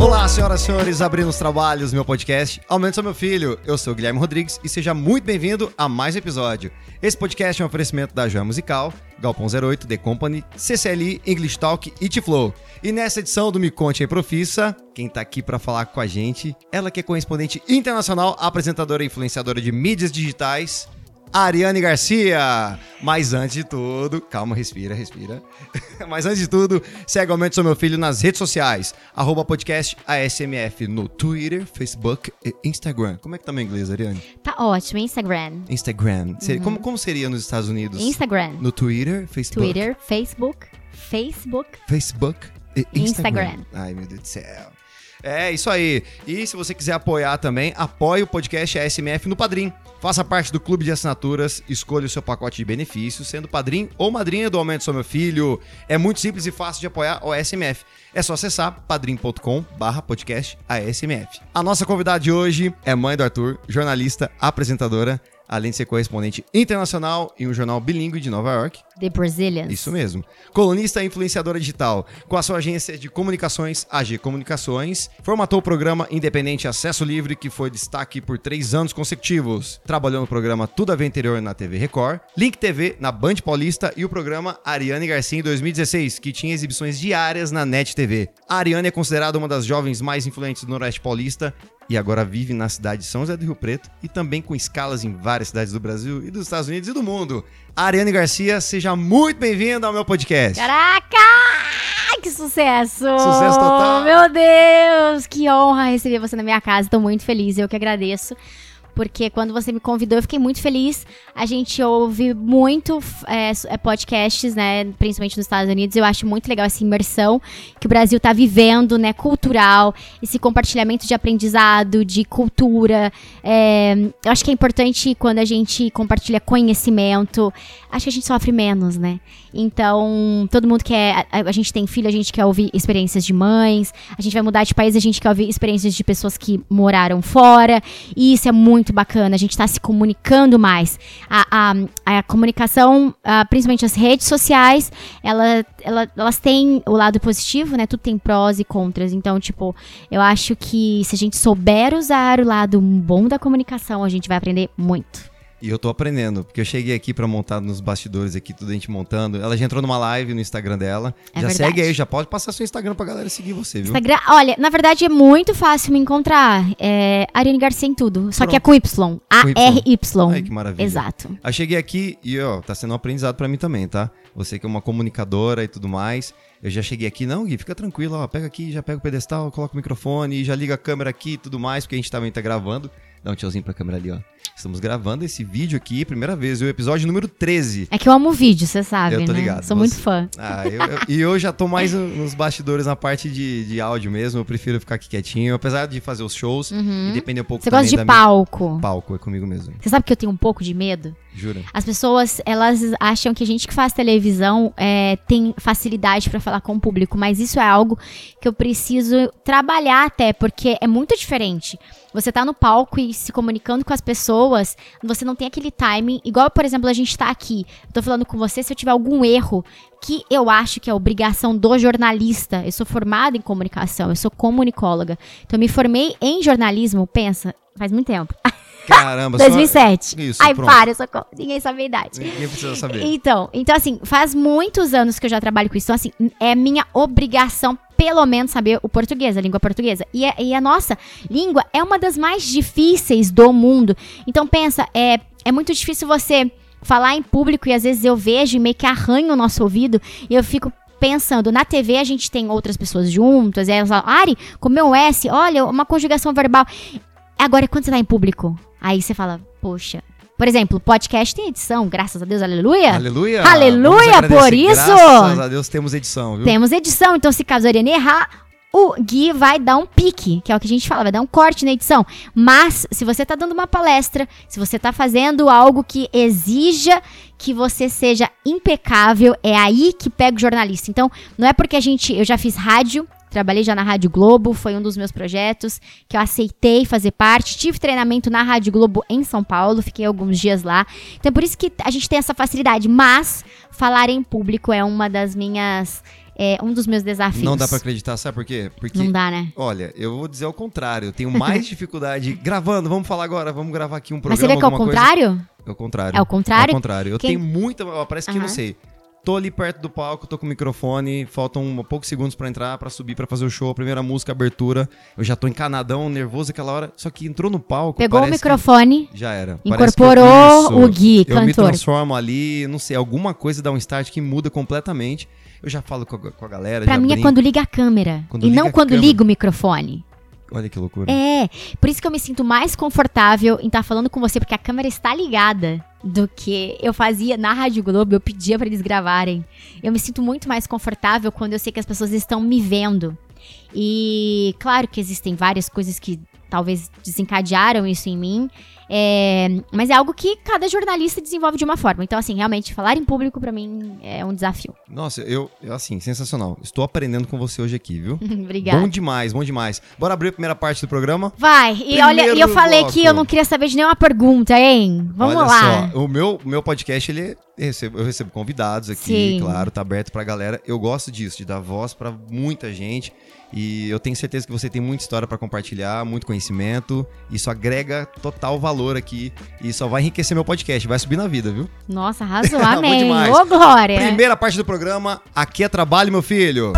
Olá, senhoras e senhores, abrindo os trabalhos, meu podcast Aumenta Seu Meu Filho. Eu sou Guilherme Rodrigues e seja muito bem-vindo a mais um episódio. Esse podcast é um oferecimento da Joia Musical, Galpão 08, The Company, CCLI, English Talk e T-Flow. E nessa edição do Me Conte aí Profissa, quem tá aqui para falar com a gente, ela que é correspondente internacional, apresentadora e influenciadora de mídias digitais, Ariane Garcia. Mas antes de tudo, calma, respira, respira. Mas antes de tudo, segue Aumente Sou Meu Filho nas redes sociais. Arroba podcast ASMF no Twitter, Facebook e Instagram. Como é que tá meu inglês, Ariane? Tá ótimo, Instagram. Instagram. Seria- como, como seria nos Estados Unidos? Instagram. No Twitter, Facebook, Twitter, Facebook, Facebook. Facebook e Instagram. Instagram. Ai, meu Deus do céu. É, isso aí. E se você quiser apoiar também, apoie o podcast ASMF no Padrim. Faça parte do clube de assinaturas, escolha o seu pacote de benefícios, sendo padrinho ou madrinha do Aumento Sou Meu Filho. É muito simples e fácil de apoiar o ASMF. É só acessar padrim.com barra podcast ASMF. A nossa convidada de hoje é mãe do Arthur, jornalista, apresentadora, além de ser correspondente internacional em um jornal bilíngue de Nova York. The Brazilians. Isso mesmo. Colunista e influenciadora digital. Com a sua agência de comunicações, AG Comunicações, formatou o programa Independente Acesso Livre, que foi destaque por três anos consecutivos. Trabalhou no programa Tudo a Ver Interior na TV Record, Link TV na Band Paulista e o programa Ariane Garcia em 2016, que tinha exibições diárias na NET TV. A Ariane é considerada uma das jovens mais influentes do Noroeste Paulista e agora vive na cidade de São José do Rio Preto e também com escalas em várias cidades do Brasil e dos Estados Unidos e do mundo. Ariane Garcia, seja muito bem-vinda ao meu podcast. Caraca! Que sucesso! Sucesso total. Meu Deus! Que honra receber você na minha casa. Tô muito feliz, eu que agradeço. Porque quando você me convidou, eu fiquei muito feliz. A gente ouve muito é, é, podcasts, né? Principalmente nos Estados Unidos. Eu acho muito legal essa imersão que o Brasil tá vivendo, né? Cultural, esse compartilhamento de aprendizado, de cultura. É, eu acho que é importante quando a gente compartilha conhecimento. Acho que a gente sofre menos, né? Então, todo mundo quer. A, a gente tem filho, a gente quer ouvir experiências de mães. A gente vai mudar de país, a gente quer ouvir experiências de pessoas que moraram fora. E isso é muito bacana. A gente tá se comunicando mais. A, a, a comunicação, ah, principalmente as redes sociais, ela, ela- elas têm o lado positivo, né? Tudo tem prós e contras. Então, tipo, eu acho que se a gente souber usar o lado bom da comunicação, a gente vai aprender muito. E eu tô aprendendo, porque eu cheguei aqui pra montar nos bastidores aqui, tudo a gente montando. Ela já entrou numa live no Instagram dela. É já verdade. segue aí, já pode passar seu Instagram pra galera seguir você, viu? Instagram, olha, na verdade é muito fácil me encontrar. É Ariane Garcia em tudo. Só que é com Y. A-R-Y. Ai, que maravilha. Exato. Eu cheguei aqui e, ó, tá sendo um aprendizado pra mim também, tá? Você que é uma comunicadora e tudo mais. Eu já cheguei aqui, não, Gui, fica tranquilo, ó, pega aqui, já pega o pedestal, coloca o microfone, já liga a câmera aqui e tudo mais, porque a gente também tá gravando. Dá um tchauzinho pra câmera ali, ó. Estamos gravando esse vídeo aqui, primeira vez, o episódio número 13. É que eu amo vídeo, você sabe, Eu tô né? ligado, Sou você- muito fã. Ah, eu, eu- e eu já tô mais no- nos bastidores na parte de, de áudio mesmo. Eu prefiro ficar aqui quietinho, apesar de fazer os shows e depender um pouco Uhum. Você gosta de da minha- palco. palco, é comigo mesmo. Você sabe que eu tenho um pouco de medo? Jura? As pessoas, elas acham que a gente que faz televisão é, tem facilidade pra falar com o público, mas isso é algo que eu preciso trabalhar até, porque é muito diferente. Você tá no palco e se comunicando com as pessoas, você não tem aquele timing, igual, por exemplo, a gente tá aqui. Eu tô falando com você, se eu tiver algum erro, que eu acho que é obrigação do jornalista. Eu sou formada em comunicação, eu sou comunicóloga. Então eu me formei em jornalismo, pensa, faz muito tempo. Caramba, só- 2007. Isso, Ai, pronto. para, socorro. Ninguém sabe a idade. Ninguém precisa saber. Então, então, assim, faz muitos anos que eu já trabalho com isso. Então, assim, é minha obrigação, pelo menos, saber o português, a língua portuguesa. E, a- e a nossa língua é uma das mais difíceis do mundo. Então, pensa, é, é muito difícil você falar em público e às vezes eu vejo e meio que arranho o nosso ouvido e eu fico pensando, na TV a gente tem outras pessoas juntas, e elas falam, Ari, comeu um S, olha, uma conjugação verbal. Agora, quando você tá em público, aí você fala, poxa. Por exemplo, podcast tem edição, graças a Deus, aleluia. Aleluia! Aleluia, por isso! Graças a Deus temos edição, viu? Temos edição, então se caso a Ariane errar, o Gui vai dar um pique, que é o que a gente fala, vai dar um corte na edição. Mas, se você tá dando uma palestra, se você tá fazendo algo que exija que você seja impecável, é aí que pega o jornalista. Então, não é porque a gente. Eu já fiz rádio. Trabalhei já na Rádio Globo, foi um dos meus projetos que eu aceitei fazer parte. Tive treinamento na Rádio Globo em São Paulo, fiquei alguns dias lá. Então, é por isso que a gente tem essa facilidade. Mas, falar em público é uma das minhas é um dos meus desafios. Não dá pra acreditar, sabe por quê? Porque, Não dá, né? olha, eu vou dizer o contrário. Eu tenho mais dificuldade gravando. Vamos falar agora, vamos gravar aqui um programa. Mas você vê que é o alguma coisa. contrário? É o contrário. É o contrário? É o contrário. Eu Quem- tenho muita. Parece que eu não sei. Tô ali perto do palco, tô com o microfone, faltam um, poucos segundos pra entrar, pra subir, pra fazer o show, a primeira música, abertura. Eu já tô encanadão, nervoso aquela hora. Só que entrou no palco. Pegou o microfone, Já era. incorporou o Gui, Eu me cantor. transformo ali, não sei, alguma coisa dá um start que muda completamente. Eu já falo com a, com a galera. Pra mim é brinco. quando liga a câmera. Quando e não quando câmera. liga o microfone. Olha que loucura. É, por isso que eu me sinto mais confortável em estar falando com você, porque a câmera está ligada, do que eu fazia na Rádio Globo, eu pedia pra eles gravarem. Eu me sinto muito mais confortável quando eu sei que as pessoas estão me vendo. E claro que existem várias coisas que talvez desencadearam isso em mim, é, mas é algo que cada jornalista desenvolve de uma forma. Então, assim, realmente, falar em público pra mim é um desafio. Nossa, eu, assim, sensacional. Estou aprendendo com você hoje aqui, viu? Obrigada. Bom demais, bom demais. Bora abrir a primeira parte do programa? Vai, e Primeiro olha, e eu falei bloco. que eu não queria saber de nenhuma pergunta, hein? Vamos Olha lá. só, o meu, meu podcast, ele eu recebo, eu recebo convidados aqui, Sim. claro, tá aberto pra galera. Eu gosto disso, de dar voz pra muita gente. E eu tenho certeza que você tem muita história pra compartilhar, muito conhecimento. Isso agrega total valor aqui e só vai enriquecer meu podcast, vai subir na vida, viu? Nossa, arrasou, Bom amém. Ô, Glória. Primeira parte do programa, aqui é trabalho, meu filho.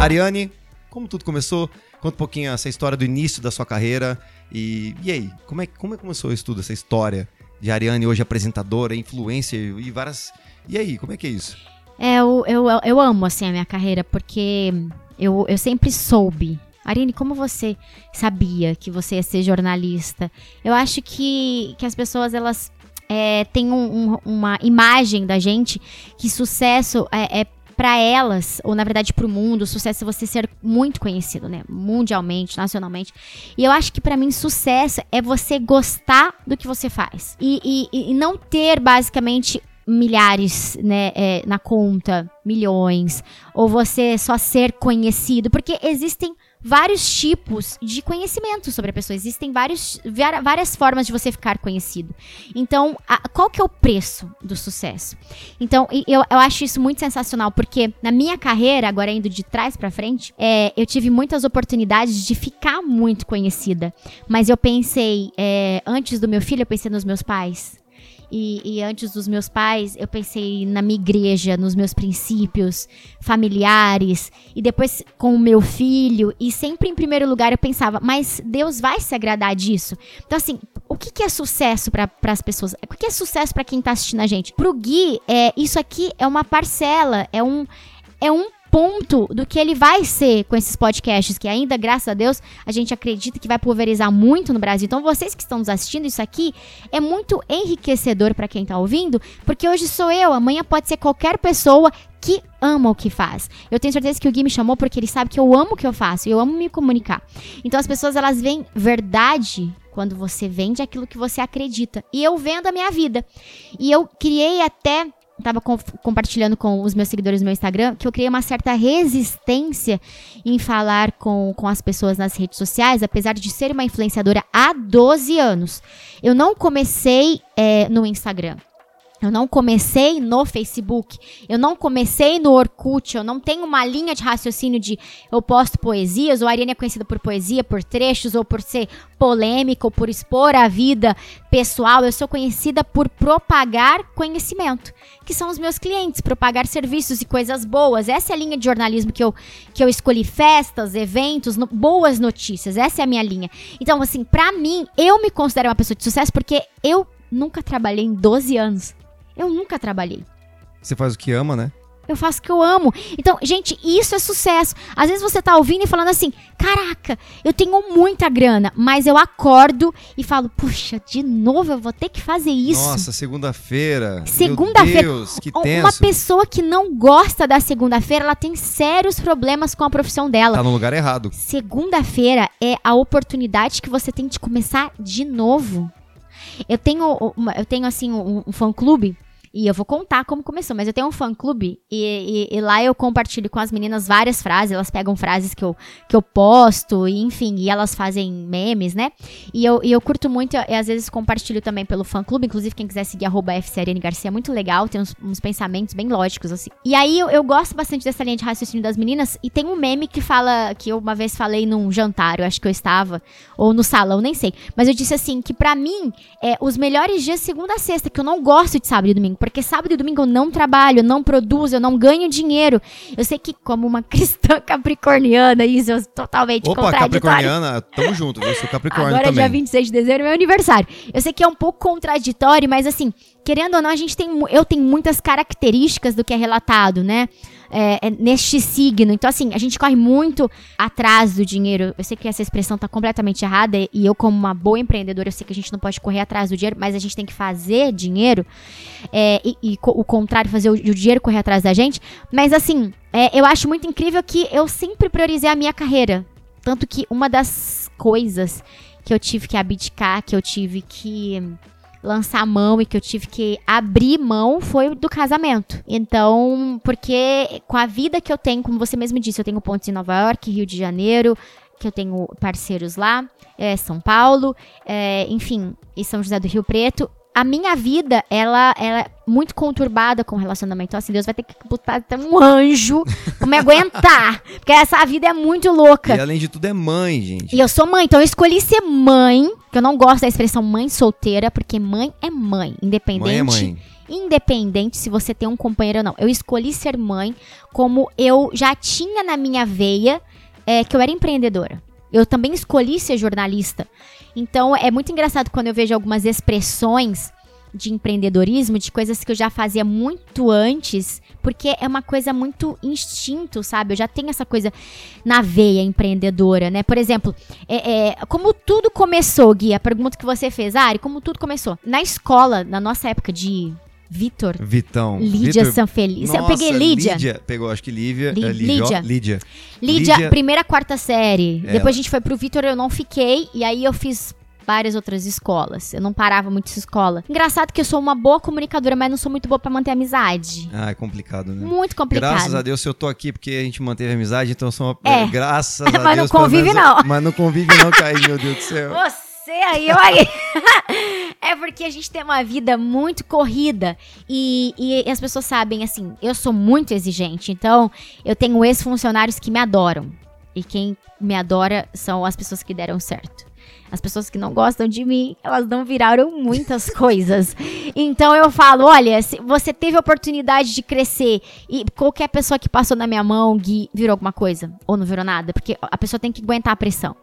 Ariane, como tudo começou? Conta um pouquinho essa história do início da sua carreira. E, e aí, como é, como é que começou isso tudo, essa história de Ariane, hoje apresentadora, influencer e várias. E aí, como é que é isso? É, eu, eu, eu amo, assim, a minha carreira, porque eu, eu sempre soube. Arine, como você sabia que você ia ser jornalista? Eu acho que, que as pessoas, elas é, têm um- um- uma imagem da gente que sucesso é, é para elas, ou na verdade pro mundo, sucesso é você ser muito conhecido, né? Mundialmente, nacionalmente. E eu acho que pra mim sucesso é você gostar do que você faz. E, e- e não ter basicamente milhares né, é, na conta, milhões, ou você só ser conhecido, porque existem vários tipos de conhecimento sobre a pessoa, existem vários, várias formas de você ficar conhecido. Então, a- qual que é o preço do sucesso? Então, eu, eu acho isso muito sensacional, porque na minha carreira, agora indo de trás pra frente, é, eu tive muitas oportunidades de ficar muito conhecida. Mas eu pensei, é, antes do meu filho, eu pensei nos meus pais. E, e antes dos meus pais, eu pensei na minha igreja, nos meus princípios familiares. E depois com o meu filho. E sempre em primeiro lugar eu pensava, mas Deus vai se agradar disso? Então, assim, o que, que é sucesso para as pessoas? O que, é sucesso para quem tá assistindo a gente? Pro Gui, é, isso aqui é uma parcela, é um, é um ponto do que ele vai ser com esses podcasts, que ainda, graças a Deus, a gente acredita que vai pulverizar muito no Brasil. Então, vocês que estão nos assistindo, isso aqui é muito enriquecedor para quem tá ouvindo, porque hoje sou eu, amanhã pode ser qualquer pessoa que ama o que faz. Eu tenho certeza que o Gui me chamou porque ele sabe que eu amo o que eu faço, eu amo me comunicar. Então as pessoas elas veem verdade quando você vende aquilo que você acredita. E eu vendo a minha vida. E eu criei até tava com- compartilhando com os meus seguidores no meu Instagram que eu criei uma certa resistência em falar com, com as pessoas nas redes sociais, apesar de ser uma influenciadora há 12 anos. Eu não comecei é, no Instagram. Eu não comecei no Facebook, eu não comecei no Orkut, eu não tenho uma linha de raciocínio de eu posto poesias, ou a Ariane é conhecida por poesia, por trechos, ou por ser polêmica, ou por expor a vida pessoal. Eu sou conhecida por propagar conhecimento, que são os meus clientes, propagar serviços e coisas boas. Essa é a linha de jornalismo que eu, que eu escolhi: festas, eventos, no- boas notícias. Essa é a minha linha. Então, assim, pra mim, eu me considero uma pessoa de sucesso porque eu nunca trabalhei em 12 anos. Eu nunca trabalhei. Você faz o que ama, né? Eu faço o que eu amo. Então, gente, isso é sucesso. Às vezes você tá ouvindo e falando assim: caraca, eu tenho muita grana, mas eu acordo e falo: puxa, de novo eu vou ter que fazer isso. Nossa, segunda-feira. Segunda-feira. Meu Deus, que Uma tenso. pessoa que não gosta da segunda-feira, ela tem sérios problemas com a profissão dela. Tá no lugar errado. Segunda-feira é a oportunidade que você tem de começar de novo. Eu tenho, uma- eu tenho assim, um, um fã-clube E eu vou contar como começou, mas eu tenho um fã-clube e, e, e, lá eu compartilho com as meninas várias frases, elas pegam frases que eu, que eu posto, e, enfim, e elas fazem memes, né? E eu, e eu curto muito, e às vezes compartilho também pelo fã-clube, inclusive quem quiser seguir arroba Garcia é muito legal, tem uns, uns, pensamentos bem lógicos, assim. E aí eu, eu gosto bastante dessa linha de raciocínio das meninas, e tem um meme que fala, que eu uma vez falei num jantar, eu acho que eu estava, ou no salão, nem sei, mas eu disse assim, que para mim, é, os melhores dias segunda a sexta, que eu não gosto de sábado e domingo, porque sábado e domingo eu não trabalho, eu não produzo, eu não ganho dinheiro. Eu sei que, como uma cristã capricorniana, isso é totalmente Opa, capricorniana, tamo junto, eu sou capricórnio Agora, também. dia 26 de dezembro, é meu aniversário. Eu sei que é um pouco contraditório, mas assim, querendo ou não, a gente tem. Eu tenho muitas características do que é relatado, né? É, é, neste signo. Então, assim, a gente corre muito atrás do dinheiro. Eu sei que essa expressão tá completamente errada e eu, como uma boa empreendedora, eu sei que a gente não pode correr atrás do dinheiro, mas a gente tem que fazer dinheiro é, e, e, o contrário, fazer o, o, dinheiro correr atrás da gente. Mas, assim, é, eu acho muito incrível que eu sempre priorizei a minha carreira. Tanto que uma das coisas que eu tive que abdicar, que eu tive que lançar mão e que eu tive que abrir mão foi do casamento. Então, porque com a vida que eu tenho, como você mesmo disse, eu tenho pontos em Nova York, Rio de Janeiro, que eu tenho parceiros lá, é, São Paulo, é, enfim, e São José do Rio Preto a minha vida, ela, ela é muito conturbada com relacionamento. Então, assim, Deus vai ter que botar um anjo pra me aguentar. Porque essa vida é muito louca. E além de tudo, é mãe, gente. E eu sou mãe, então eu escolhi ser mãe, que eu não gosto da expressão mãe solteira, porque mãe é mãe, independente. Mãe é mãe. Independente se você tem um companheiro ou não. Eu escolhi ser mãe como eu já tinha na minha veia é, que eu era empreendedora. Eu também escolhi ser jornalista. Então é muito engraçado quando eu vejo algumas expressões de empreendedorismo, de coisas que eu já fazia muito antes, porque é uma coisa muito instinto, sabe? Eu já tenho essa coisa na veia empreendedora, né? Por exemplo, é, é, como tudo começou, Gui? A pergunta que você fez, Ari, como tudo começou? Na escola, na nossa época de Vitor. Vitão. Lídia Vitor... Sanfeliz. Nossa, eu peguei Lídia. Lídia. Pegou, acho que Lívia. Lí, é, Lídia. Lídia. Lídia. primeira, quarta série. É. Depois a gente foi pro Vitor, eu não fiquei. E aí eu fiz várias outras escolas. Eu não parava muito essa escola. Engraçado que eu sou uma boa comunicadora, mas não sou muito boa para manter amizade. Ah, é complicado, né? Muito complicado. Graças a Deus eu tô aqui porque a gente manteve amizade, então eu sou uma... É. Graças a Deus. mas não convive não. Mas não convive não, Caí, meu Deus do céu. Você aí, eu aí. é porque a gente tem uma vida muito corrida e, e as pessoas sabem, assim, eu sou muito exigente, então eu tenho ex-funcionários que me adoram. E quem me adora são as pessoas que deram certo. As pessoas que não gostam de mim, elas não viraram muitas coisas. Então eu falo, olha, você teve a oportunidade de crescer e qualquer pessoa que passou na minha mão, Gui, virou alguma coisa ou não virou nada, porque a pessoa tem que aguentar a pressão.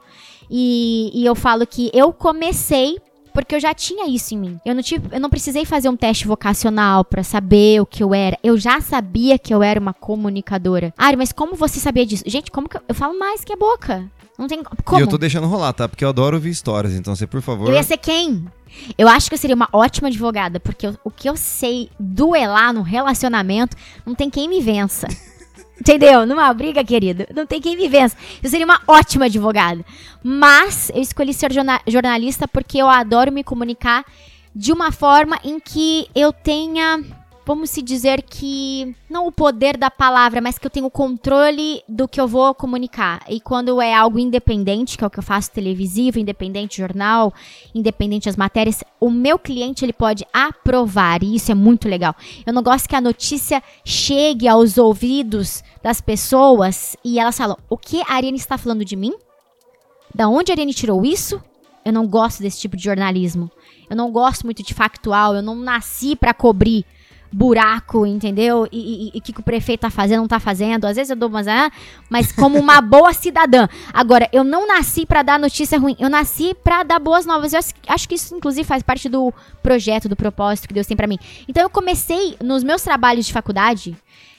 E, e eu falo que eu comecei porque eu já tinha isso em mim. Eu não, tive, eu não precisei fazer um teste vocacional para saber o que eu era. Eu já sabia que eu era uma comunicadora. Ari, mas como você sabia disso? Gente, como que eu, eu falo mais que a boca? Não tem como. E eu tô deixando rolar, tá? Porque eu adoro ouvir histórias, então você, por favor. Eu ia ser quem? Eu acho que eu seria uma ótima advogada, porque eu, o que eu sei duelar no relacionamento, não tem quem me vença. Entendeu? Numa briga, querido. Não tem quem me vença. Eu seria uma ótima advogada. Mas eu escolhi ser jornalista porque eu adoro me comunicar de uma forma em que eu tenha vamos se dizer que não o poder da palavra, mas que eu tenho o controle do que eu vou comunicar. E quando é algo independente, que é o que eu faço televisivo, independente jornal, independente as matérias, o meu cliente ele pode aprovar e isso é muito legal. Eu não gosto que a notícia chegue aos ouvidos das pessoas e elas falam: "O que a Ariane está falando de mim? Da onde a Ariane tirou isso?" Eu não gosto desse tipo de jornalismo. Eu não gosto muito de factual, eu não nasci para cobrir buraco, entendeu? E o que, que, o prefeito tá fazendo, não tá fazendo. Às vezes eu dou umas, ah, mas como uma boa cidadã. Agora, eu não nasci para dar notícia ruim, eu nasci para dar boas novas. Eu acho que isso, inclusive, faz parte do projeto, do propósito que Deus tem para mim. Então, eu comecei nos meus trabalhos de faculdade,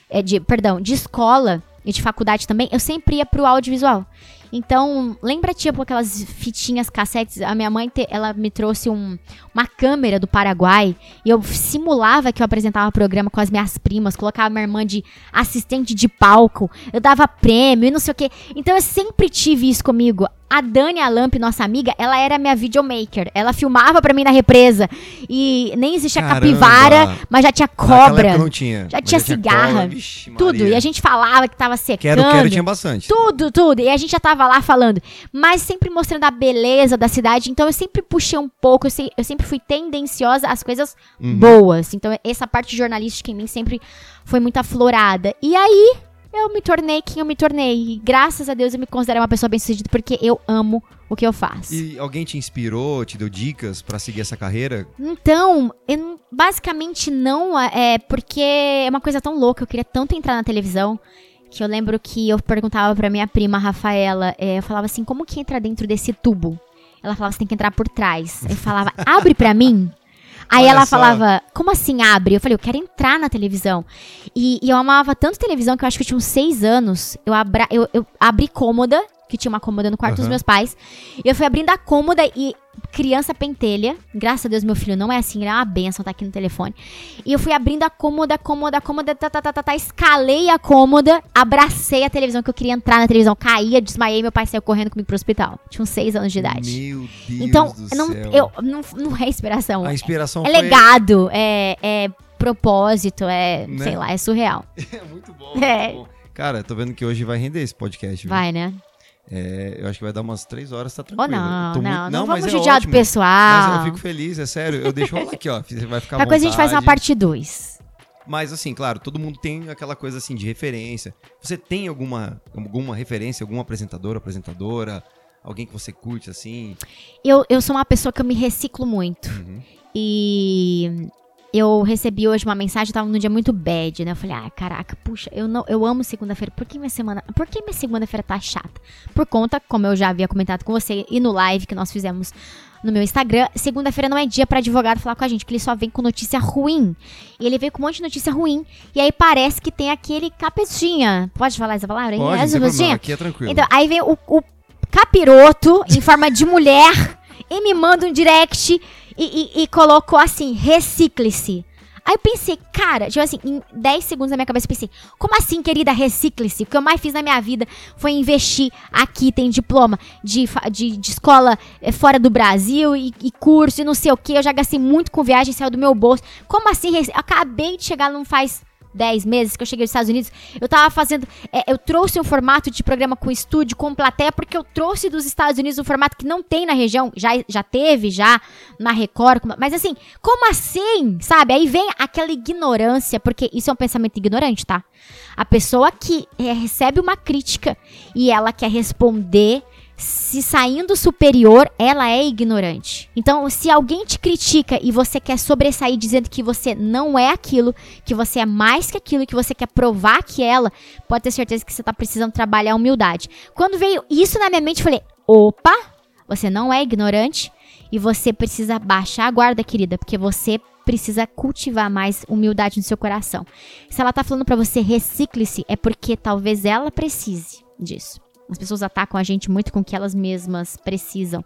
é, de, perdão, de escola e de faculdade também, eu sempre ia pro audiovisual. Então, lembra, tipo, aquelas fitinhas cassetes? A minha mãe, te, ela me trouxe um, uma câmera do Paraguai e eu simulava que eu apresentava programa com as minhas primas, colocava minha irmã de assistente de palco, eu dava prêmio e não sei o quê. Então, eu sempre tive isso comigo. A Dani Alamp, nossa amiga, ela era minha videomaker. Ela filmava pra mim na represa. E nem existia Caramba. capivara, mas já tinha cobra. não tinha. Já tinha cigarra, cola, vixe, Tudo. E a gente falava que tava secando. Quero, quero tinha bastante. Tudo, tudo. E a gente já tava lá falando. Mas sempre mostrando a beleza da cidade. Então eu sempre puxei um pouco. Eu, se- eu sempre fui tendenciosa às coisas Uhum. boas. Então essa parte jornalística em mim sempre foi muito aflorada. E aí eu me tornei quem eu me tornei. E graças a Deus eu me considero uma pessoa bem-sucedida porque eu amo o que eu faço. E alguém te inspirou, te deu dicas pra seguir essa carreira? Então, eu basicamente não, é porque é uma coisa tão louca, eu queria tanto entrar na televisão, que eu lembro que eu perguntava pra minha prima Rafaela, é, eu falava assim, como que entra dentro desse tubo? Ela falava, você tem que entrar por trás. Eu falava, abre pra mim. Aí Olha ela só. falava, como assim abre? Eu falei, eu quero entrar na televisão. E, e eu amava tanto televisão que eu acho que eu tinha uns seis anos. Eu, abra, eu, eu abri cômoda, que tinha uma cômoda no quarto dos Aham. meus pais. E eu fui abrindo a cômoda e criança pentelha. Graças a Deus, meu filho não é assim, ele é uma benção, tá aqui no telefone. E eu fui abrindo a cômoda, cômoda, cômoda, tá, tá, tá, tá, tá, escalei a cômoda, abracei a televisão, que eu queria entrar na televisão, caía, desmaiei, meu pai saiu correndo comigo pro hospital. Tinha uns seis anos de idade. Meu Deus então, do não, céu. eu, não, não é inspiração. A inspiração É foi... legado, é, é propósito, é, Né? sei lá, é surreal. É muito bom, É. muito bom. Cara, tô vendo que hoje vai render esse podcast. viu? Vai, né? É, eu acho que vai dar umas três horas, tá Ou tranquilo. Eu não, não, muito- não, mas vamos é judiar do ótimo. pessoal. Mas eu fico feliz, é sério. Eu deixo aqui, ó. Vai ficar Qualquer coisa a gente faz uma parte 2. Mas assim, claro, todo mundo tem aquela coisa assim de referência. Você tem alguma, alguma referência, algum apresentador, apresentadora? Alguém que você curte assim? Eu, eu sou uma pessoa que eu me reciclo muito. Uhum. E eu recebi hoje uma mensagem, eu tava num dia muito bad, né? Eu falei, ah, caraca, puxa, eu não, eu amo segunda-feira. Por que minha semana, por que minha segunda-feira tá chata? Por conta, como eu já havia comentado com você e no live que nós fizemos no meu Instagram, segunda-feira não é dia pra advogado falar com a gente, porque ele só vem com notícia ruim. E ele veio com um monte de notícia ruim. E aí parece que tem aquele capetinha. Pode falar essa palavra? Pode, não Essa tem problema, capetinha? aqui é tranquilo. Então, aí vem o, o capiroto em forma de mulher e me manda um direct e, e- e colocou assim: recicle-se. Aí eu pensei, cara, tipo assim, em 10 segundos na minha cabeça eu pensei, como assim, querida, recicle-se? O que eu mais fiz na minha vida foi investir aqui, tem diploma de, de, de escola eh, fora do Brasil e, e curso e não sei o que, eu já gastei muito com viagem, saiu do meu bolso. Como assim, acabei de chegar, não faz 10 meses que eu cheguei dos Estados Unidos, eu tava fazendo. é, eu trouxe um formato de programa com estúdio, com plateia, porque eu trouxe dos Estados Unidos um formato que não tem na região. Já, já teve, já na Record. Mas assim, como assim? Sabe? Aí vem aquela ignorância, porque isso é um pensamento ignorante, tá? A pessoa que é, recebe uma crítica e ela quer responder se saindo superior, ela é ignorante. Então, se alguém te critica e você quer sobressair dizendo que você não é aquilo, que você é mais que aquilo, que você quer provar que ela, pode ter certeza que você tá precisando trabalhar a humildade. Quando veio isso na minha mente, eu falei: opa, você não é ignorante e você precisa baixar a guarda, querida, porque você precisa cultivar mais humildade no seu coração. Se ela tá falando pra você recicle-se, é porque talvez ela precise disso. As pessoas atacam a gente muito com o que elas mesmas precisam.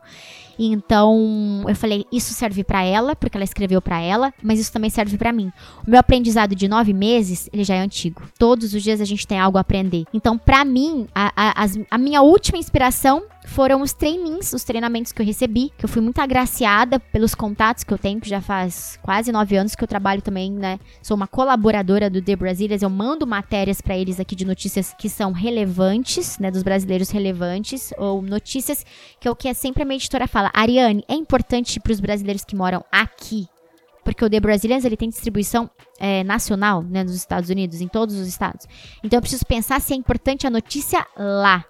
Então, eu falei, isso serve pra ela, porque ela escreveu pra ela, mas isso também serve pra mim. O meu aprendizado de nove meses, ele já é antigo. Todos os dias a gente tem algo a aprender. Então, pra mim, a, a, a minha última inspiração foram os trainings, os treinamentos que eu recebi, que eu fui muito agraciada pelos contatos que eu tenho, que já faz quase nove anos que eu trabalho também, né? Sou uma colaboradora do The Brasilias, eu mando matérias pra eles aqui de notícias que são relevantes, né? Dos brasileiros relevantes, ou notícias que é o que sempre a minha editora fala. Ariane, é importante pros brasileiros que moram aqui, porque o The Brazilians ele tem distribuição é, nacional, né, nos Estados Unidos, em todos os estados. Então eu preciso pensar se é importante a notícia lá.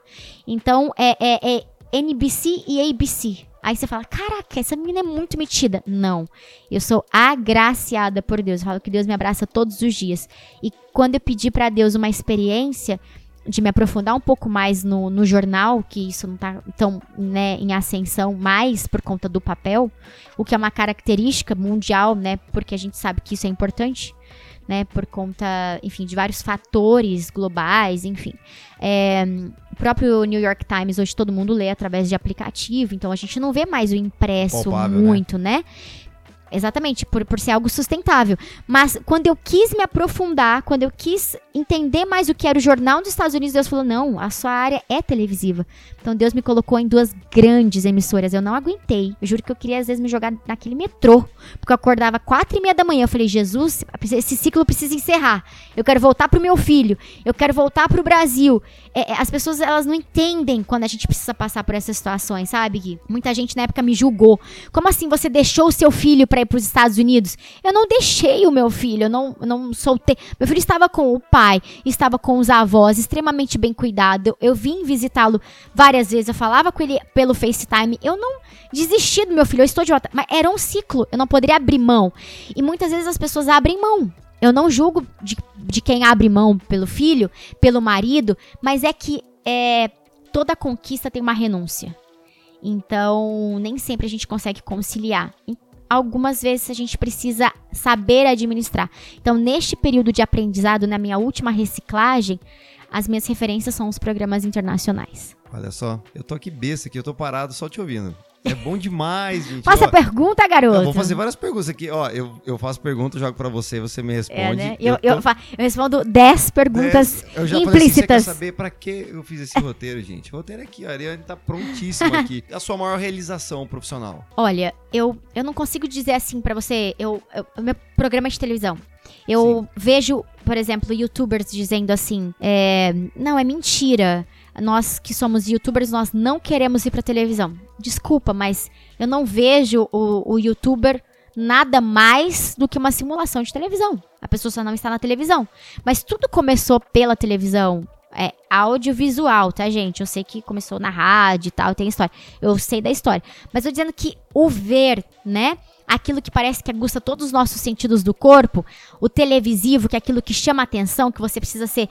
Então é, é, é NBC e ABC. Aí você fala, caraca, essa menina é muito metida. Não, eu sou agraciada por Deus. Eu falo que Deus me abraça todos os dias. E quando eu pedi pra Deus uma experiência de me aprofundar um pouco mais no, no jornal, que isso não tá tão né, em ascensão mais por conta do papel, o que é uma característica mundial, né? Porque a gente sabe que isso é importante. né, por conta, enfim, de vários fatores globais, enfim. É, o próprio New York Times hoje todo mundo lê através de aplicativo, então a gente não vê mais o impresso Palpável, né? muito, né? Exatamente, por, por ser algo sustentável. Mas quando eu quis me aprofundar, quando eu quis entender mais o que era o jornal dos Estados Unidos, Deus falou: não, a sua área é televisiva. Então Deus me colocou em duas grandes emissoras. Eu não aguentei. Eu juro que eu queria às vezes me jogar naquele metrô. Porque eu acordava quatro e meia da manhã. Eu falei: Jesus, esse ciclo precisa encerrar. Eu quero voltar pro meu filho. Eu quero voltar pro Brasil. É, é, as pessoas elas não entendem quando a gente precisa passar por essas situações, sabe, Gui? Muita gente na época me julgou. Como assim você deixou o seu filho para ir para os Estados Unidos? Eu não deixei o meu filho, eu não, não soltei. Meu filho estava com o pai, estava com os avós, extremamente bem cuidado. Eu, eu vim visitá-lo várias vezes, eu falava com ele pelo FaceTime. Eu não desisti do meu filho, eu estou de volta. Mas era um ciclo, eu não poderia abrir mão. E muitas vezes as pessoas abrem mão. Eu não julgo de, de quem abre mão pelo filho, pelo marido, mas é que é, toda conquista tem uma renúncia. Então, nem sempre a gente consegue conciliar. Algumas vezes a gente precisa saber administrar. Então, neste período de aprendizado, na minha última reciclagem, as minhas referências são os programas internacionais. Olha só, eu tô aqui besta aqui, eu tô parado só te ouvindo. É bom demais, gente. Faça pergunta, garoto. Eu vou fazer várias perguntas aqui. Ó, eu, eu faço pergunta, jogo pra você, você me responde. É, né? Eu Eu, eu, tô- fa- eu respondo 10 perguntas É, eu já falei assim, implícitas. saber pra que eu fiz esse roteiro, gente? O roteiro é aqui, ó, a Ariane tá prontíssima aqui. A sua maior realização profissional. Olha, eu, eu não consigo dizer assim pra você. Eu, eu- o meu programa é de televisão. Eu vejo, por exemplo, youtubers dizendo assim: é, não, é mentira. Nós que somos youtubers, nós não queremos ir pra televisão. Desculpa, mas eu não vejo o, o youtuber nada mais do que uma simulação de televisão. A pessoa só não está na televisão. Mas tudo começou pela televisão. É audiovisual, tá, gente? Eu sei que começou na rádio e tal, tem história. Eu sei da história. Mas eu dizendo que o ver, né? Aquilo que parece que aguça todos os nossos sentidos do corpo, o televisivo, que é aquilo que chama atenção, que você precisa ser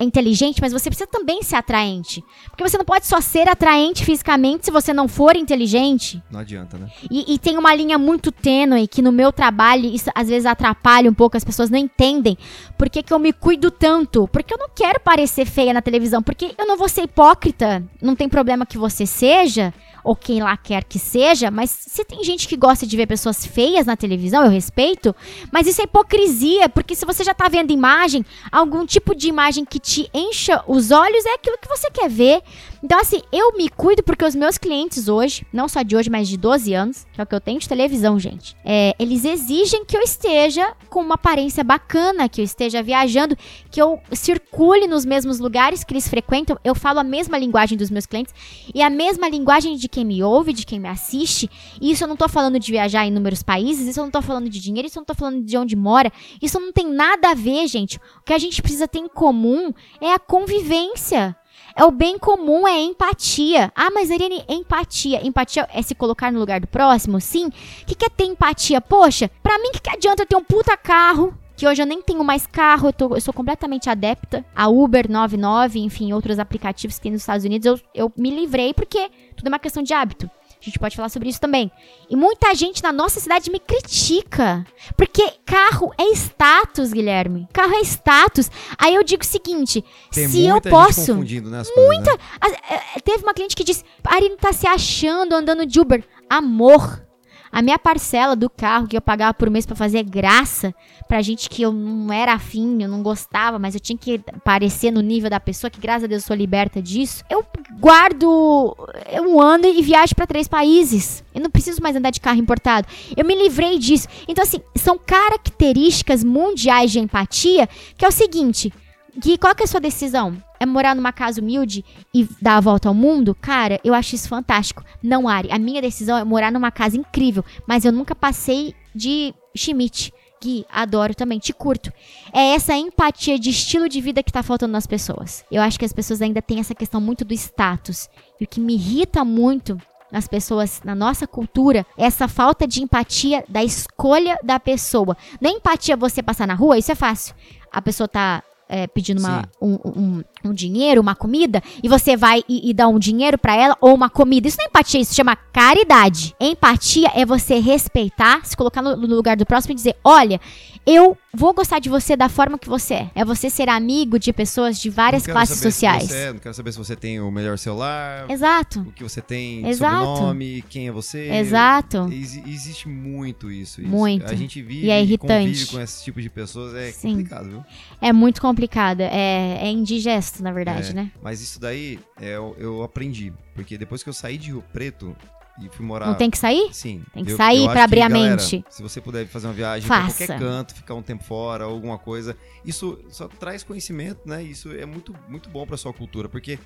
inteligente, mas você precisa também ser atraente. Porque você não pode só ser atraente fisicamente se você não for inteligente. Não adianta, né? E, e tem uma linha muito tênue que no meu trabalho isso às vezes atrapalha um pouco, as pessoas não entendem. Por que, que eu me cuido tanto? Porque eu não quero parecer feia na televisão, porque eu não vou ser hipócrita. Não tem problema que você seja, ou quem lá quer que seja, mas se tem gente que gosta de ver pessoas feias na televisão, eu respeito, mas isso é hipocrisia, porque se você já tá vendo imagem, algum tipo de imagem que te encha os olhos é aquilo que você quer ver. Então, assim, eu me cuido porque os meus clientes hoje, não só de hoje, mas de 12 anos, que é o que eu tenho de televisão, gente, é, eles exigem que eu esteja com uma aparência bacana, que eu esteja viajando, que eu circule nos mesmos lugares que eles frequentam, eu falo a mesma linguagem dos meus clientes e a mesma linguagem de quem me ouve, de quem me assiste. E isso eu não tô falando de viajar em inúmeros países, isso eu não tô falando de dinheiro, isso eu não tô falando de onde mora, isso não tem nada a ver, gente. O que a gente precisa ter em comum é a convivência. É o bem comum, é empatia. Ah, mas Ariane, empatia. Empatia é se colocar no lugar do próximo, sim. O que, que é ter empatia? Poxa, pra mim, o que, que adianta eu ter um puta carro? Que hoje eu nem tenho mais carro, eu, tô- eu sou completamente adepta a Uber 99, enfim, outros aplicativos que tem nos Estados Unidos. Eu, eu me livrei porque tudo é uma questão de hábito. A gente pode falar sobre isso também. E muita gente na nossa cidade me critica. Porque carro é status, Guilherme. Carro é status. Aí eu digo o seguinte: Tem se eu posso. né, muita. Coisas, né? É, Teve uma cliente que disse: a Arine tá se achando andando de Uber. Amor. A minha parcela do carro que eu pagava por mês pra fazer graça pra gente que eu não era afim, eu não gostava, mas eu tinha que aparecer no nível da pessoa, que graças a Deus eu sou liberta disso. Eu guardo um ano e viajo pra três países. Eu não preciso mais andar de carro importado. Eu me livrei disso. Então, assim, são características mundiais de empatia que é o seguinte. Gui, qual que é a sua decisão? É morar numa casa humilde e dar a volta ao mundo? Cara, eu acho isso fantástico. Não, Ari, a minha decisão é morar numa casa incrível, mas eu nunca passei de Schmidt. Gui, adoro também, te curto. É essa empatia de estilo de vida que tá faltando nas pessoas. Eu acho que as pessoas ainda têm essa questão muito do status. E o que me irrita muito nas pessoas, na nossa cultura, é essa falta de empatia da escolha da pessoa. Não é empatia você passar na rua, isso é fácil. A pessoa tá é, pedindo uma, um, um- um dinheiro, uma comida, e você vai e, e dá um dinheiro pra ela ou uma comida. Isso não é empatia, isso chama caridade. Empatia é você respeitar, se colocar no, no lugar do próximo e dizer: olha, eu vou gostar de você da forma que você é. É você ser amigo de pessoas de várias classes se sociais. é, não quero saber se você tem o melhor celular, Exato. o que você tem, Exato. sobrenome, quem é você. Exato. Exi- existe muito isso, isso. Muito. A gente vive E é irritante. com esse tipo de pessoas, é Sim. complicado, viu? É muito complicado. É, é indigesto, na verdade, É, né? Mas isso daí é, eu, aprendi. Porque depois que eu saí de Rio Preto e fui morar. Não tem que sair? Sim. Tem que eu- sair acho abrir que, a galera, mente. Se você puder fazer uma viagem pra qualquer canto, ficar um tempo fora, alguma coisa, isso só traz conhecimento, né? Isso é muito, muito bom pra sua cultura, porque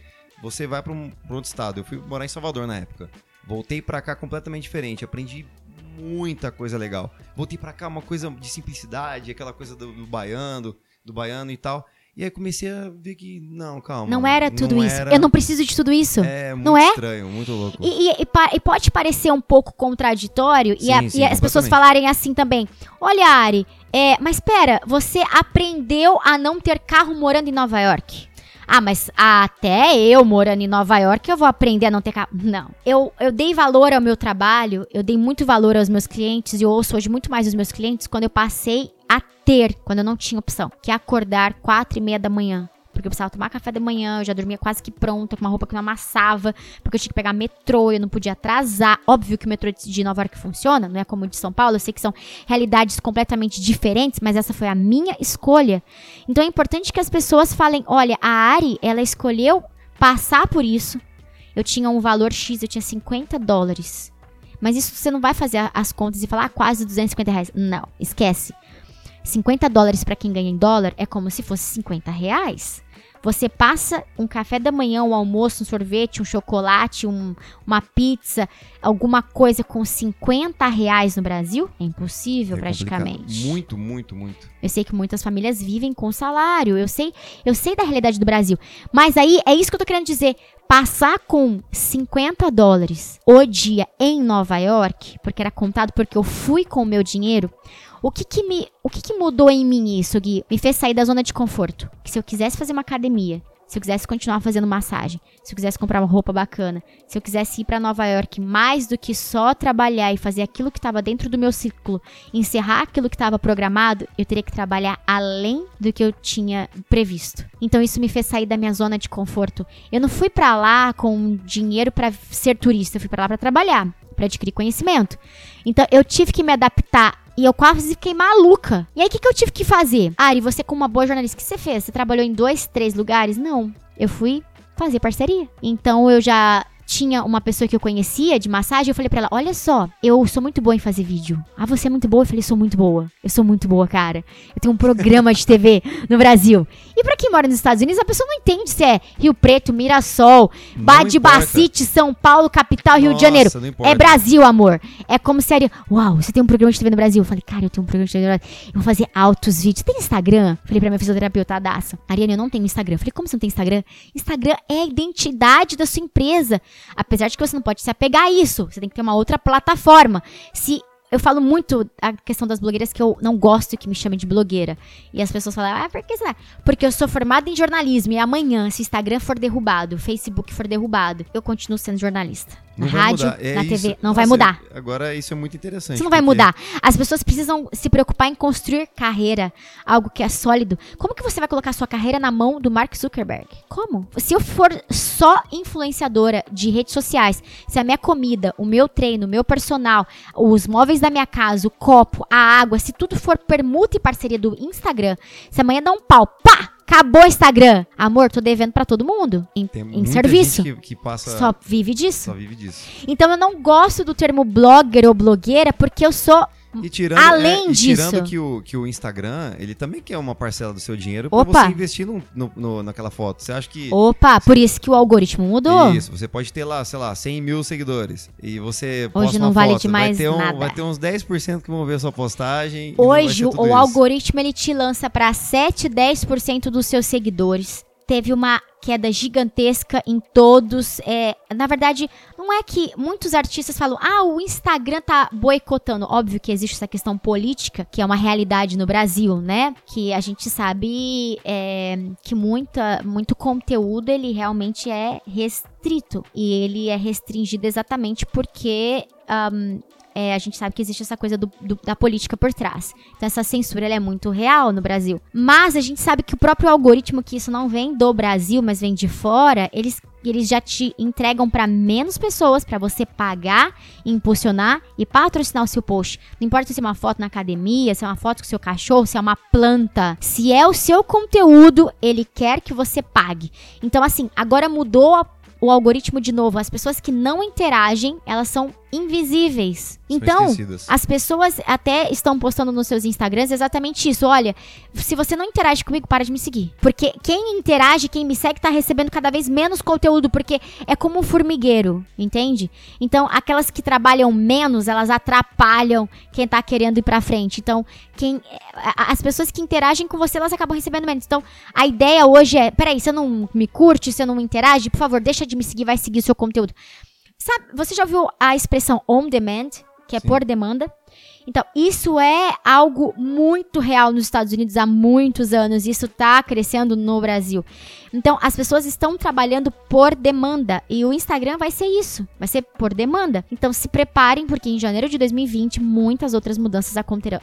você vai pra um, pra outro estado. Eu fui morar em Salvador na época. Voltei pra cá completamente diferente. Aprendi muita coisa legal. Voltei pra cá uma coisa de simplicidade, aquela coisa do, do baiano, do baiano e tal. E aí comecei a ver que, não, calma. Não era tudo não isso. era- Eu não preciso de tudo isso. É muito Não é? estranho, muito louco. E, e- e e pode parecer um pouco contraditório e, a- Sim, sim, e as pessoas falarem assim também. Olha, Ari, é, mas espera, você aprendeu a não ter carro morando em Nova York. Ah, mas até eu morando em Nova York eu vou aprender a não ter carro. Não. Eu, eu dei valor ao meu trabalho, eu dei muito valor aos meus clientes e eu ouço hoje muito mais os meus clientes quando eu passei a ter, quando eu não tinha opção, que é acordar quatro e meia da manhã. Porque eu precisava tomar café da manhã, eu já dormia quase que pronta, com uma roupa que não amassava, porque eu tinha que pegar metrô, eu não podia atrasar. Óbvio que o metrô de Nova York funciona, não é como o de São Paulo, eu sei que são realidades completamente diferentes, mas essa foi a minha escolha. Então é importante que as pessoas falem: olha, a Ari, ela escolheu passar por isso. Eu tinha um valor X, eu tinha 50 dólares. Mas isso você não vai fazer as contas e falar ah, quase 250 reais. Não, esquece. 50 dólares para quem ganha em dólar é como se fosse 50 reais. Você passa um café da manhã, um almoço, um sorvete, um chocolate, um- uma pizza, alguma coisa com 50 reais no Brasil? É impossível, É praticamente. Muito, muito, muito. Eu sei que muitas famílias vivem com salário. Eu sei, eu sei da realidade do Brasil. Mas aí é isso que eu tô querendo dizer. Passar com 50 dólares o dia em Nova York, porque era contado porque eu fui com o meu dinheiro. O que que me, o que que mudou em mim isso, Gui? Me fez sair da zona de conforto. Que se eu quisesse fazer uma academia, se eu quisesse continuar fazendo massagem, se eu quisesse comprar uma roupa bacana, se eu quisesse ir pra Nova York mais do que só trabalhar e fazer aquilo que estava dentro do meu ciclo, encerrar aquilo que estava programado, eu teria que trabalhar além do que eu tinha previsto. Então isso me fez sair da minha zona de conforto. Eu não fui pra lá com dinheiro pra ser turista, eu fui pra lá pra trabalhar, pra adquirir conhecimento. Então eu tive que me adaptar e eu quase fiquei maluca. E aí, o que, que eu tive que fazer? Ari, você como uma boa jornalista, o que você fez? Você trabalhou em dois, três lugares? Não. Eu fui fazer parceria. Então, eu já tinha uma pessoa que eu conhecia de massagem, eu falei pra ela, olha só, eu sou muito boa em fazer vídeo. Ah, você é muito boa? Eu falei, sou muito boa. Eu sou muito boa, cara. Eu tenho um programa de TV no Brasil. E pra quem mora nos Estados Unidos, a pessoa não entende se é Rio Preto, Mirassol, Badibacite, São Paulo, capital, Rio de Nossa, Janeiro. não importa. É Brasil, amor. É como se era. Uau, você tem um programa de TV no Brasil. Eu falei, cara, eu tenho um programa de TV no Brasil. Eu vou fazer altos vídeos. Tem Instagram? Falei pra minha fisioterapeuta, Daça. Ariane, eu não tenho Instagram. Falei, como você não tem Instagram? Instagram é a identidade da sua empresa. Apesar de que você não pode se apegar a isso. Você tem que ter uma outra plataforma. Se. Eu falo muito a questão das blogueiras que eu não gosto que me chamem de blogueira. E as pessoas falam, ah, por que será? Porque eu sou formada em jornalismo e amanhã, se Instagram for derrubado, Facebook for derrubado, eu continuo sendo jornalista. Na Não vai rádio. É na isso. TV. Não vai Nossa, mudar. Agora, isso é muito interessante. Isso não vai porque- mudar. As pessoas precisam se preocupar em construir carreira, algo que é sólido. Como que você vai colocar sua carreira na mão do Mark Zuckerberg? Como? Se eu for só influenciadora de redes sociais, se a minha comida, o meu treino, o meu personal, os móveis da minha casa, o copo, a água, se tudo for permuta e parceria do Instagram, se amanhã dá um pau, pá! Acabou o Instagram. Amor, tô devendo pra todo mundo. Em, em muita serviço. gente que, que passa. Só vive disso. só vive disso. Então eu não gosto do termo blogger ou blogueira porque eu sou E tirando, Além é, e tirando disso- que o, que o Instagram, ele também quer uma parcela do seu dinheiro pra Opa! você investir no, no- no- naquela foto. Você acha que. Opa, por isso que o algoritmo mudou. Isso, você pode ter lá, sei lá, 100 mil seguidores. E você Hoje posta não uma vale foto, de mais vai ter, um, nada. vai ter uns 10% que vão ver a sua postagem. Hoje o, o algoritmo ele te lança para 7, 10% dos seus seguidores. Teve uma queda gigantesca em todos. É, na verdade, não é que muitos artistas falam, ah, o Instagram tá boicotando. Óbvio que existe essa questão política, que é uma realidade no Brasil, né? Que a gente sabe é, que muita, muito conteúdo ele realmente é restrito. E ele é restringido exatamente porque um, é, a gente sabe que existe essa coisa do, do, da política por trás. Então essa censura é muito real no Brasil. Mas a gente sabe que o próprio algoritmo, que isso não vem do Brasil, mas vem de fora, eles eles já te entregam para menos pessoas para você pagar, impulsionar e patrocinar o seu post. Não importa se é uma foto na academia, se é uma foto com o seu cachorro, se é uma planta. Se é o seu conteúdo, ele quer que você pague. Então, assim, agora mudou a o algoritmo de novo, as pessoas que não interagem, elas são invisíveis. Então, as pessoas até estão postando nos seus Instagrams exatamente isso. Olha, se você não interage comigo, para de me seguir. Porque quem interage, quem me segue, tá recebendo cada vez menos conteúdo, porque é como um formigueiro, entende? Então, aquelas que trabalham menos, elas atrapalham quem tá querendo ir pra frente. Então, quem as pessoas que interagem com você, elas acabam recebendo menos. Então, a ideia hoje é, peraí, você não me curte, você não me interage, por favor, deixa de me seguir, vai seguir o seu conteúdo. Sabe, você já ouviu a expressão on demand, que é Sim. por demanda? Então, isso é algo muito real nos Estados Unidos há muitos anos. Isso está crescendo no Brasil. Então, as pessoas estão trabalhando por demanda. E o Instagram vai ser isso. Vai ser por demanda. Então, se preparem, porque em janeiro de 2020, muitas outras mudanças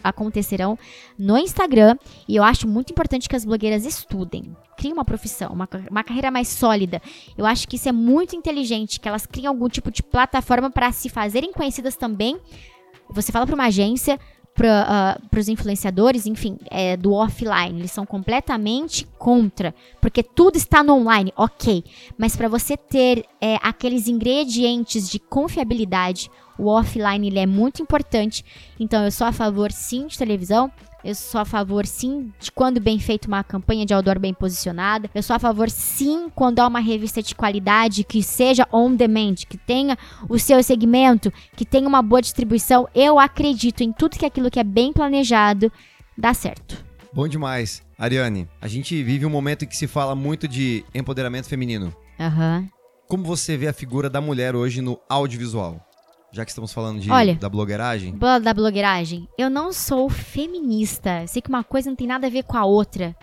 acontecerão no Instagram. E eu acho muito importante que as blogueiras estudem. Criem uma profissão, uma, uma carreira mais sólida. Eu acho que isso é muito inteligente, que elas criem algum tipo de plataforma para se fazerem conhecidas também você fala para uma agência, para uh, os influenciadores, enfim, é, do offline. Eles são completamente contra, porque tudo está no online, ok. Mas para você ter é, aqueles ingredientes de confiabilidade, o offline ele é muito importante. Então eu sou a favor sim de televisão, eu sou a favor, sim, de quando bem feito uma campanha de outdoor bem posicionada. Eu sou a favor, sim, quando há uma revista de qualidade que seja on demand, que tenha o seu segmento, que tenha uma boa distribuição. Eu acredito em tudo que aquilo que é bem planejado dá certo. Bom demais. Ariane, a gente vive um momento em que se fala muito de empoderamento feminino. Aham. Uhum. Como você vê a figura da mulher hoje no audiovisual? Já que estamos falando de, Olha, da blogueiragem. Da blogueiragem. Eu não sou feminista. Sei que uma coisa não tem nada a ver com a outra.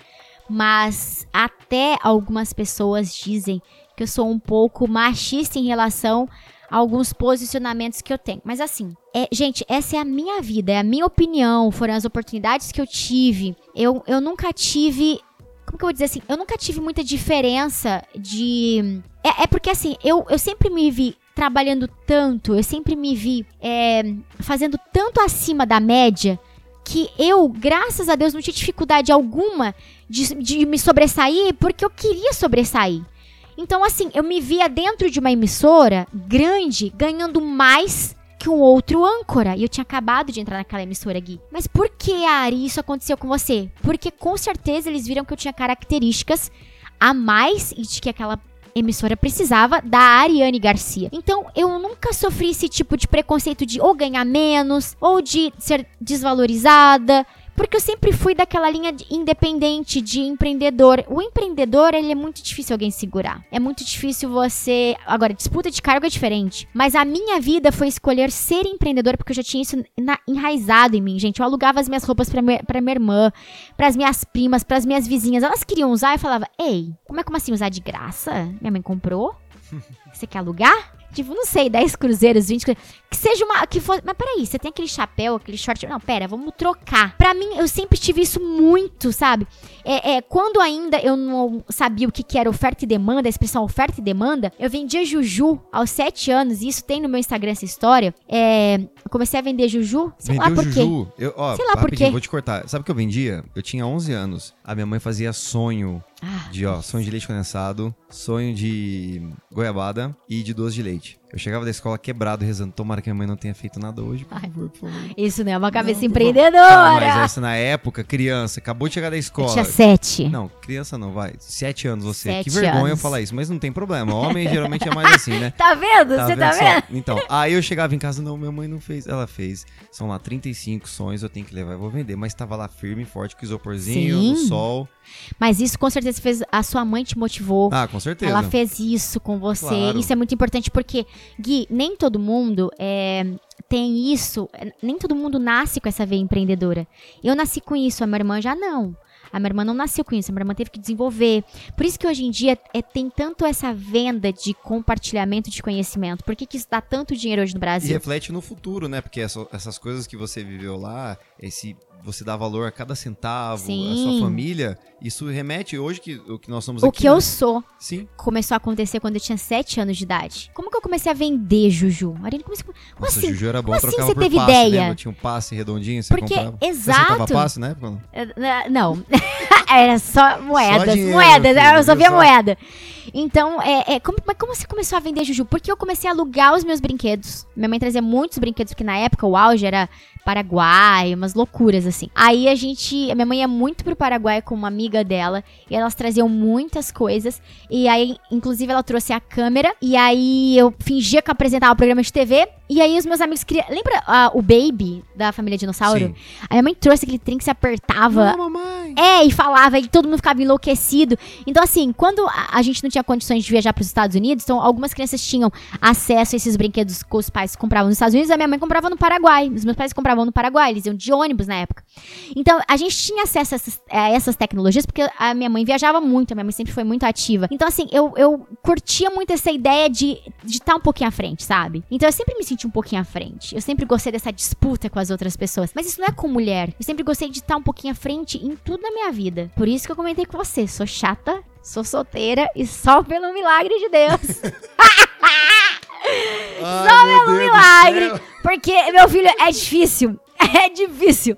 Mas até algumas pessoas dizem que eu sou um pouco machista em relação a alguns posicionamentos que eu tenho. Mas assim, é, gente, essa é a minha vida, é a minha opinião, foram as oportunidades que eu tive. Eu, eu nunca tive. Como que eu vou dizer assim? Eu nunca tive muita diferença de. É, é porque assim, eu, eu sempre me vi trabalhando tanto, eu sempre me vi é, fazendo tanto acima da média que eu, graças a Deus, não tinha dificuldade alguma de, de me sobressair porque eu queria sobressair. Então, assim, eu me via dentro de uma emissora grande ganhando mais que um outro âncora. E eu tinha acabado de entrar naquela emissora, Gui. Mas por que, Ari, isso aconteceu com você? Porque com certeza eles viram que eu tinha características a mais e de que aquela emissora precisava da Ariane Garcia. Então, eu nunca sofri esse tipo de preconceito de ou ganhar menos, ou de ser desvalorizada. Porque eu sempre fui daquela linha de independente, de empreendedor. O empreendedor, ele é muito difícil alguém segurar. É muito difícil você. Agora, disputa de cargo é diferente. Mas a minha vida foi escolher ser empreendedor porque eu já tinha isso na, enraizado em mim, gente. Eu alugava as minhas roupas pra, minha, pra minha irmã, pras minhas primas, pras minhas vizinhas. Elas queriam usar eu falava: Ei, como é como assim usar de graça? Minha mãe comprou? Você quer alugar? Tipo, não sei, 10 cruzeiros, 20 cruzeiros. Que seja uma. Que for, mas peraí, você tem aquele chapéu, aquele short. Não, pera, vamos trocar. Pra mim, eu sempre tive isso muito, sabe? É, é quando ainda eu não sabia o que, que era oferta e demanda, a expressão oferta e demanda, eu vendia Juju aos 7 anos, e isso tem no meu Instagram essa história. É, eu comecei a vender Juju. Sei Vendeu lá por Juju? quê. Eu, ó, sei lá por quê. Vou te cortar. Sabe o que eu vendia? Eu tinha 11 anos. A minha mãe fazia sonho ah, de, ó, sonho de leite condensado, sonho de goiabada e de doce de leite. Eu chegava da escola quebrado, rezando, tomara que minha mãe não tenha feito nada hoje, por Ai. favor, por favor. Isso não é uma cabeça Não, favor. empreendedora. Tá, mas essa na época, criança, acabou de chegar da Eu escola. tinha sete. Não, criança não, vai. Sete anos você. Sete que vergonha eu anos. falar isso, mas não tem problema. Homem geralmente é mais assim, né? Tá vendo? Você tá só? vendo? Então, aí eu chegava em casa, não, minha mãe não fez. Ela fez. São lá 35 sonhos, eu tenho que levar e vou vender. Mas tava lá firme e forte com isoporzinho, Sim. no sol. Mas isso com certeza fez. A sua mãe te motivou. Ah, com certeza. Ela fez isso com você. Claro. Isso é muito importante porque, Gui, nem todo mundo é, tem isso. é, Nem todo mundo nasce com essa veia empreendedora. Eu nasci com isso, a minha irmã já não. A minha irmã não nasceu com isso, a minha irmã teve que desenvolver. Por isso que hoje em dia é, tem tanto essa venda de compartilhamento de conhecimento. Por que, que isso dá tanto dinheiro hoje no E Brasil? reflete no futuro, né? Porque essa- essas coisas que você viveu lá, esse você dá valor a cada centavo, a Sim. sua família, isso remete hoje que o que nós somos O aqui. que eu né? sou Sim. começou a acontecer quando eu tinha 7 anos de idade. Como que eu comecei a vender Juju? Marina, como, como Nossa, assim? Juju era bom, como assim você por teve passe, ideia? lembra? Tinha um passe redondinho, você Porque, comprava. Você exato. aceitava passe na época? não? Era só moedas. dinheiro, moedas. filho, eu só via só? moeda. Então, é, é, como, mas como você começou a vender Juju? Porque eu comecei a alugar os meus brinquedos. Minha mãe trazia muitos brinquedos, porque na época o auge era Paraguai, umas loucuras assim. Aí a gente. A minha mãe ia muito pro Paraguai com uma amiga dela. E elas traziam muitas coisas. E aí, inclusive, ela trouxe a câmera. E aí eu fingia que eu apresentava o programa de TV. E aí os meus amigos queriam. Lembra ah, o Baby da família Dinossauro? Sim. A minha mãe trouxe aquele trem que se apertava. Não, mamãe. É, e falava, e todo mundo ficava enlouquecido. Então, assim, quando a, a gente não tinha condições de viajar para os Estados Unidos, então algumas crianças tinham acesso a esses brinquedos que os pais compravam nos Estados Unidos, a minha mãe comprava no Paraguai. Os meus pais compravam no Paraguai, eles iam de ônibus na época. Então, a gente tinha acesso a essas, a essas tecnologias, porque a minha mãe viajava muito, a minha mãe sempre foi muito ativa. Então, assim, eu, eu curtia muito essa ideia de estar um pouquinho à frente, sabe? Então, eu sempre me senti um pouquinho à frente. Eu sempre gostei dessa disputa com as outras pessoas. Mas isso não é com mulher. Eu sempre gostei de estar um pouquinho à frente em tudo na minha vida. Por isso que eu comentei com você. Sou chata, sou solteira e só pelo milagre de Deus. Ai, Deus do milagre. Porque, meu filho, é difícil. É difícil.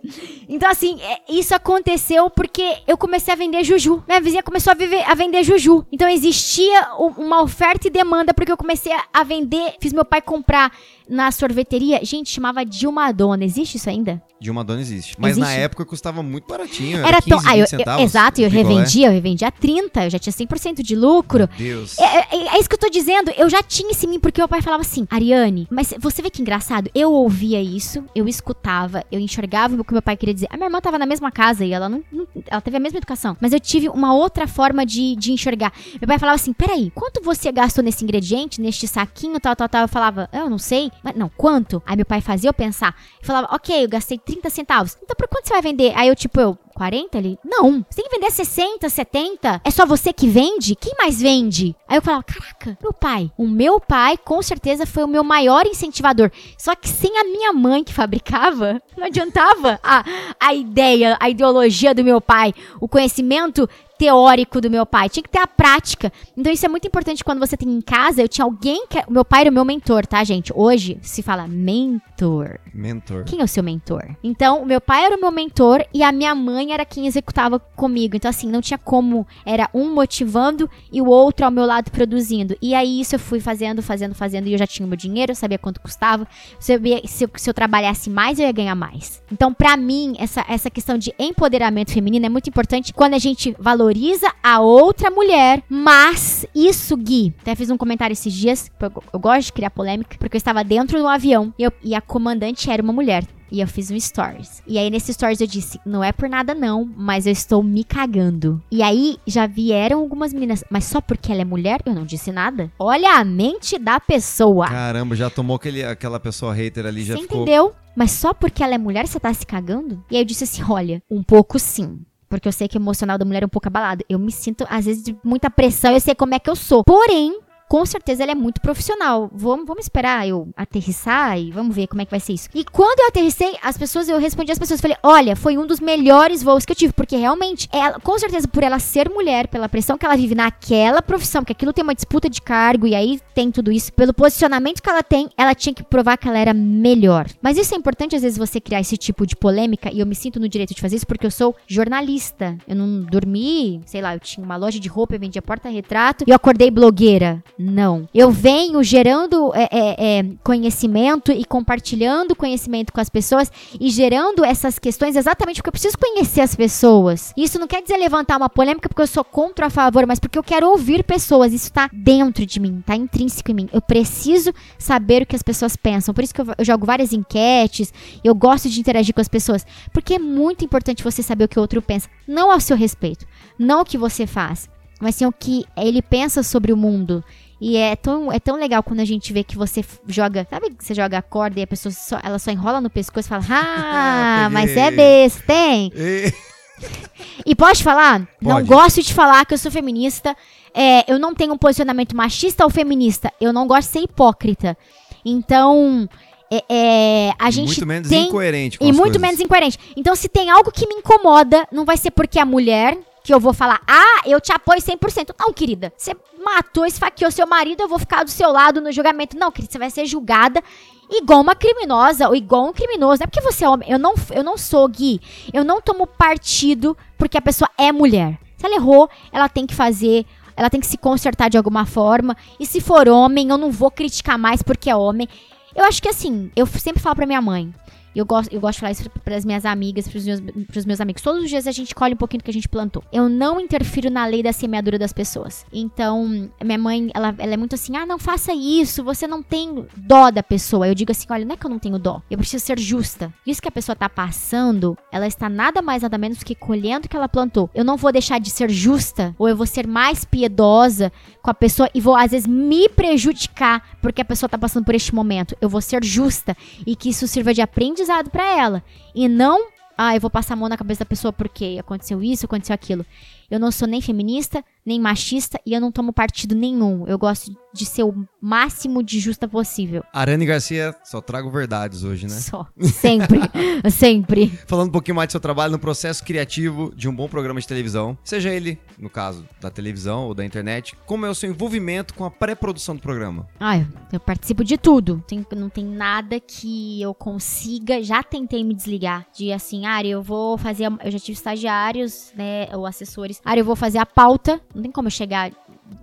Então, assim, é- isso aconteceu porque eu comecei a vender juju. Minha vizinha começou a, viver, a vender juju. Então, existia uma oferta e demanda porque eu comecei a vender. Fiz meu pai comprar na sorveteria. Gente, chamava Dilma Dona. Existe isso ainda? De uma dona existe. Mas na Existe? época custava muito baratinho. Era 15, tão. Ah, eu, 20 eu- exato, eu picolé. revendia, eu revendia 30, eu já tinha 100% de lucro. Meu Deus. É, é- é isso que eu tô dizendo. Eu já tinha esse mim, porque meu pai falava assim, Ariane, mas você vê que engraçado? Eu ouvia isso, eu escutava, eu enxergava o que meu pai queria dizer. A minha irmã tava na mesma casa e ela não, não- ela teve a mesma educação. Mas eu tive uma outra forma de, de enxergar. Meu pai falava assim: peraí, quanto você gastou nesse ingrediente, neste saquinho, tal, tal, tal? Eu falava, eu não sei. Mas não, quanto? Aí meu pai fazia eu pensar. Eu falava, ok, eu gastei 30 centavos. Então por quanto você vai vender? Aí eu, tipo, eu, 40 ali? Não. Você tem que vender 60, 70? É só você que vende? Quem mais vende? Aí eu falava, caraca, meu pai. O meu pai, com certeza, foi o meu maior incentivador. Só que sem a minha mãe que fabricava, não adiantava a, a ideia, a ideologia do meu pai, o conhecimento teórico do meu pai. Tinha que ter a prática. Então isso é muito importante quando você tem em casa. Eu tinha alguém que. O meu pai era o meu mentor, tá, gente? Hoje se fala mentor. Mentor. Quem é o seu mentor? Então, o meu pai era o meu mentor e a minha mãe era quem executava comigo. Então, assim, não tinha como. Era um motivando e o outro ao meu lado produzindo. E aí, isso eu fui fazendo, fazendo, fazendo. E eu já tinha o meu dinheiro, eu sabia quanto custava. Eu sabia, se, eu, se eu trabalhasse mais, eu ia ganhar mais. Então, pra mim, essa, essa questão de empoderamento feminino é muito importante quando a gente valoriza a outra mulher. Mas isso, Gui, até fiz um comentário esses dias. Eu, eu gosto de criar polêmica, porque eu estava dentro do avião e, eu- e a comandante era uma mulher. E eu fiz um stories. E aí, nesse stories, eu disse: Não é por nada, não, mas eu estou me cagando. E aí, já vieram algumas meninas, mas só porque ela é mulher, eu não disse nada. Olha a mente da pessoa. Caramba, já tomou aquele, aquela pessoa hater ali, já Você ficou. entendeu? Mas só porque ela é mulher, você tá se cagando? E aí eu disse assim: olha, um pouco sim. Porque eu sei que o emocional da mulher é um pouco abalado. Eu me sinto, às vezes, de muita pressão, eu sei como é que eu sou. Porém, com certeza ela é muito profissional. Vamos, vamos esperar eu aterrissar e vamos ver como é que vai ser isso. E quando eu aterrissei, as pessoas, eu respondi às pessoas, falei, olha, foi um dos melhores voos que eu tive, porque realmente, ela, com certeza, por ela ser mulher, pela pressão que ela vive naquela profissão, que aquilo tem uma disputa de cargo e aí tem tudo isso, pelo posicionamento que ela tem, ela tinha que provar que ela era melhor. Mas isso é importante, às vezes, você criar esse tipo de polêmica, e eu me sinto no direito de fazer isso porque eu sou jornalista. Eu não dormi, sei lá, eu tinha uma loja de roupa, eu vendia porta-retrato, e eu acordei blogueira. Não. Eu venho gerando é, é, é, conhecimento e compartilhando conhecimento com as pessoas e gerando essas questões exatamente porque eu preciso conhecer as pessoas. Isso não quer dizer levantar uma polêmica porque eu sou contra ou a favor, mas porque eu quero ouvir pessoas. Isso tá dentro de mim, tá intrínseco em mim. Eu preciso saber o que as pessoas pensam. Por isso que eu, eu jogo várias enquetes, eu gosto de interagir com as pessoas. Porque é muito importante você saber o que o outro pensa. Não ao seu respeito, não o que você faz, mas sim o que ele pensa sobre o mundo. E é tão, é tão legal quando a gente vê que você joga. Sabe que você joga a corda e a pessoa só, ela só enrola no pescoço e fala: Ah, mas é besta, tem. e pode falar? Pode. Não gosto de falar que eu sou feminista. É, eu não tenho um posicionamento machista ou feminista. Eu não gosto de ser hipócrita. Então. É, é, a gente muito menos tem, incoerente com E muito coisas. menos incoerente. Então, se tem algo que me incomoda, não vai ser porque a mulher que eu vou falar, ah, eu te apoio 100%. Não, querida, você matou, esfaqueou seu marido, eu vou ficar do seu lado no julgamento. Não, querida, você vai ser julgada igual uma criminosa ou igual um criminoso. Não é porque você é homem. Eu não, eu não sou Gui. Eu não tomo partido porque a pessoa é mulher. Se ela errou, ela tem que fazer. Ela tem que se consertar de alguma forma. E se for homem, eu não vou criticar mais porque é homem. Eu acho que assim, eu sempre falo pra minha mãe. Eu gosto, eu gosto de falar isso para as minhas amigas, para os meus, meus amigos. Todos os dias a gente colhe um pouquinho do que a gente plantou. Eu não interfiro na lei da semeadura das pessoas. Então, minha mãe, ela, ela é muito assim: ah, não faça isso, você não tem dó da pessoa. Eu digo assim: olha, não é que eu não tenho dó, eu preciso ser justa. Isso que a pessoa tá passando, ela está nada mais, nada menos que colhendo o que ela plantou. Eu não vou deixar de ser justa, ou eu vou ser mais piedosa com a pessoa e vou, às vezes, me prejudicar porque a pessoa tá passando por este momento. Eu vou ser justa e que isso sirva de aprendizado para ela. E não, ah, eu vou passar a mão na cabeça da pessoa porque aconteceu isso, aconteceu aquilo. Eu não sou nem feminista, nem machista e eu não tomo partido nenhum. Eu gosto de ser o máximo de justa possível. Arane Garcia, só trago verdades hoje, né? Só. Sempre. sempre. Falando um pouquinho mais do seu trabalho no processo criativo de um bom programa de televisão, seja ele, no caso, da televisão ou da internet, como é o seu envolvimento com a pré-produção do programa? Ah, eu participo de tudo. Tem, não tem nada que eu consiga. Já tentei me desligar de assim, Ari, eu vou fazer. Eu já tive estagiários, né, ou assessores. Ari, eu vou fazer a pauta não tem como eu chegar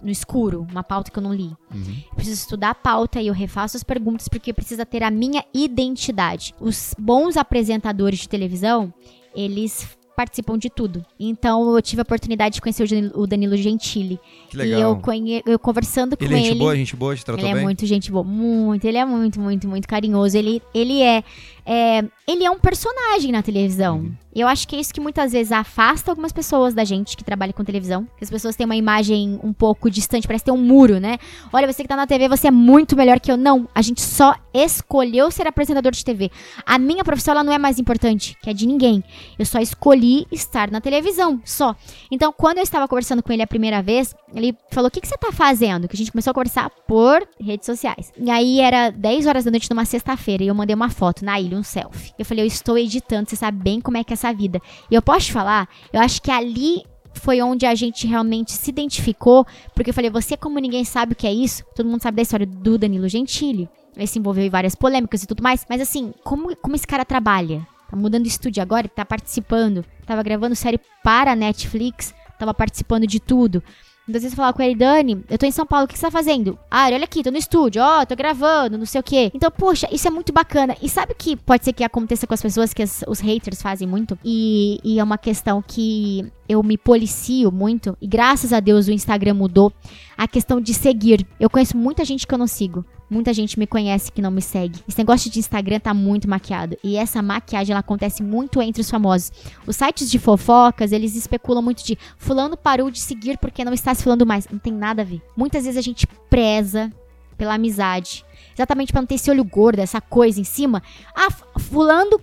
no escuro, uma pauta que eu não li. Uhum. Eu preciso estudar a pauta e eu refaço as perguntas porque precisa ter a minha identidade. Os bons apresentadores de televisão, eles participam de tudo. Então eu tive a oportunidade de conhecer o Danilo Gentili. Que legal. E eu, conhe... eu conversando ele com é ele. Gente boa, gente boa, te tratou ele bem? é muito gente boa, muito. Ele é muito, muito, muito carinhoso. Ele, ele é, é ele é um personagem na televisão. Uhum. E eu acho que é isso que muitas vezes afasta algumas pessoas da gente que trabalha com televisão. Que as pessoas têm uma imagem um pouco distante, parece ter um muro, né? Olha, você que tá na TV, você é muito melhor que eu. Não, a gente só escolheu ser apresentador de TV. A minha profissão, ela não é mais importante, que é de ninguém. Eu só escolhi estar na televisão, só. Então, quando eu estava conversando com ele a primeira vez, ele falou: O que, que você tá fazendo? Que a gente começou a conversar por redes sociais. E aí era 10 horas da noite numa sexta-feira e eu mandei uma foto na ilha, um selfie. Eu falei: Eu estou editando, você sabe bem como é que é essa vida. E eu posso te falar, eu acho que ali foi onde a gente realmente se identificou, porque eu falei, você como ninguém sabe o que é isso, todo mundo sabe da história do Danilo Gentili, ele se envolveu em várias polêmicas e tudo mais, mas assim, como, como esse cara trabalha? Tá mudando de estúdio agora, tá participando, tava gravando série para a Netflix, tava participando de tudo. Às vezes eu falava com ele, Dani, eu tô em São Paulo, o que você tá fazendo? Ah, olha aqui, tô no estúdio, ó, oh, tô gravando, não sei o quê. Então, poxa, isso é muito bacana. E sabe o que pode ser que aconteça com as pessoas que as, os haters fazem muito? E, e é uma questão que eu me policio muito, e graças a Deus o Instagram mudou, a questão de seguir. Eu conheço muita gente que eu não sigo. Muita gente me conhece que não me segue. Esse negócio de Instagram tá muito maquiado. E essa maquiagem ela acontece muito entre os famosos. Os sites de fofocas, eles especulam muito de fulano parou de seguir porque não está se falando mais. Não tem nada a ver. Muitas vezes a gente preza pela amizade. Exatamente para não ter esse olho gordo, essa coisa em cima. Ah, fulano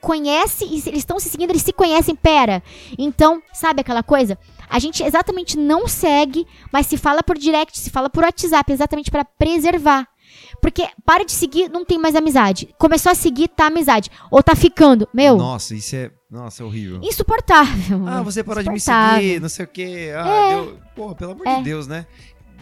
conhece e eles estão se seguindo, eles se conhecem, pera. Então, sabe aquela coisa? A gente exatamente não segue, mas se fala por direct, se fala por WhatsApp, exatamente para preservar. Porque para de seguir, não tem mais amizade. Começou a seguir, tá amizade. Ou tá ficando. Meu. Nossa, isso é. Nossa, é horrível. Insuportável. Ah, você parou de me seguir, não sei o quê. Ah, é. deu. Porra, pelo amor é. de Deus, né?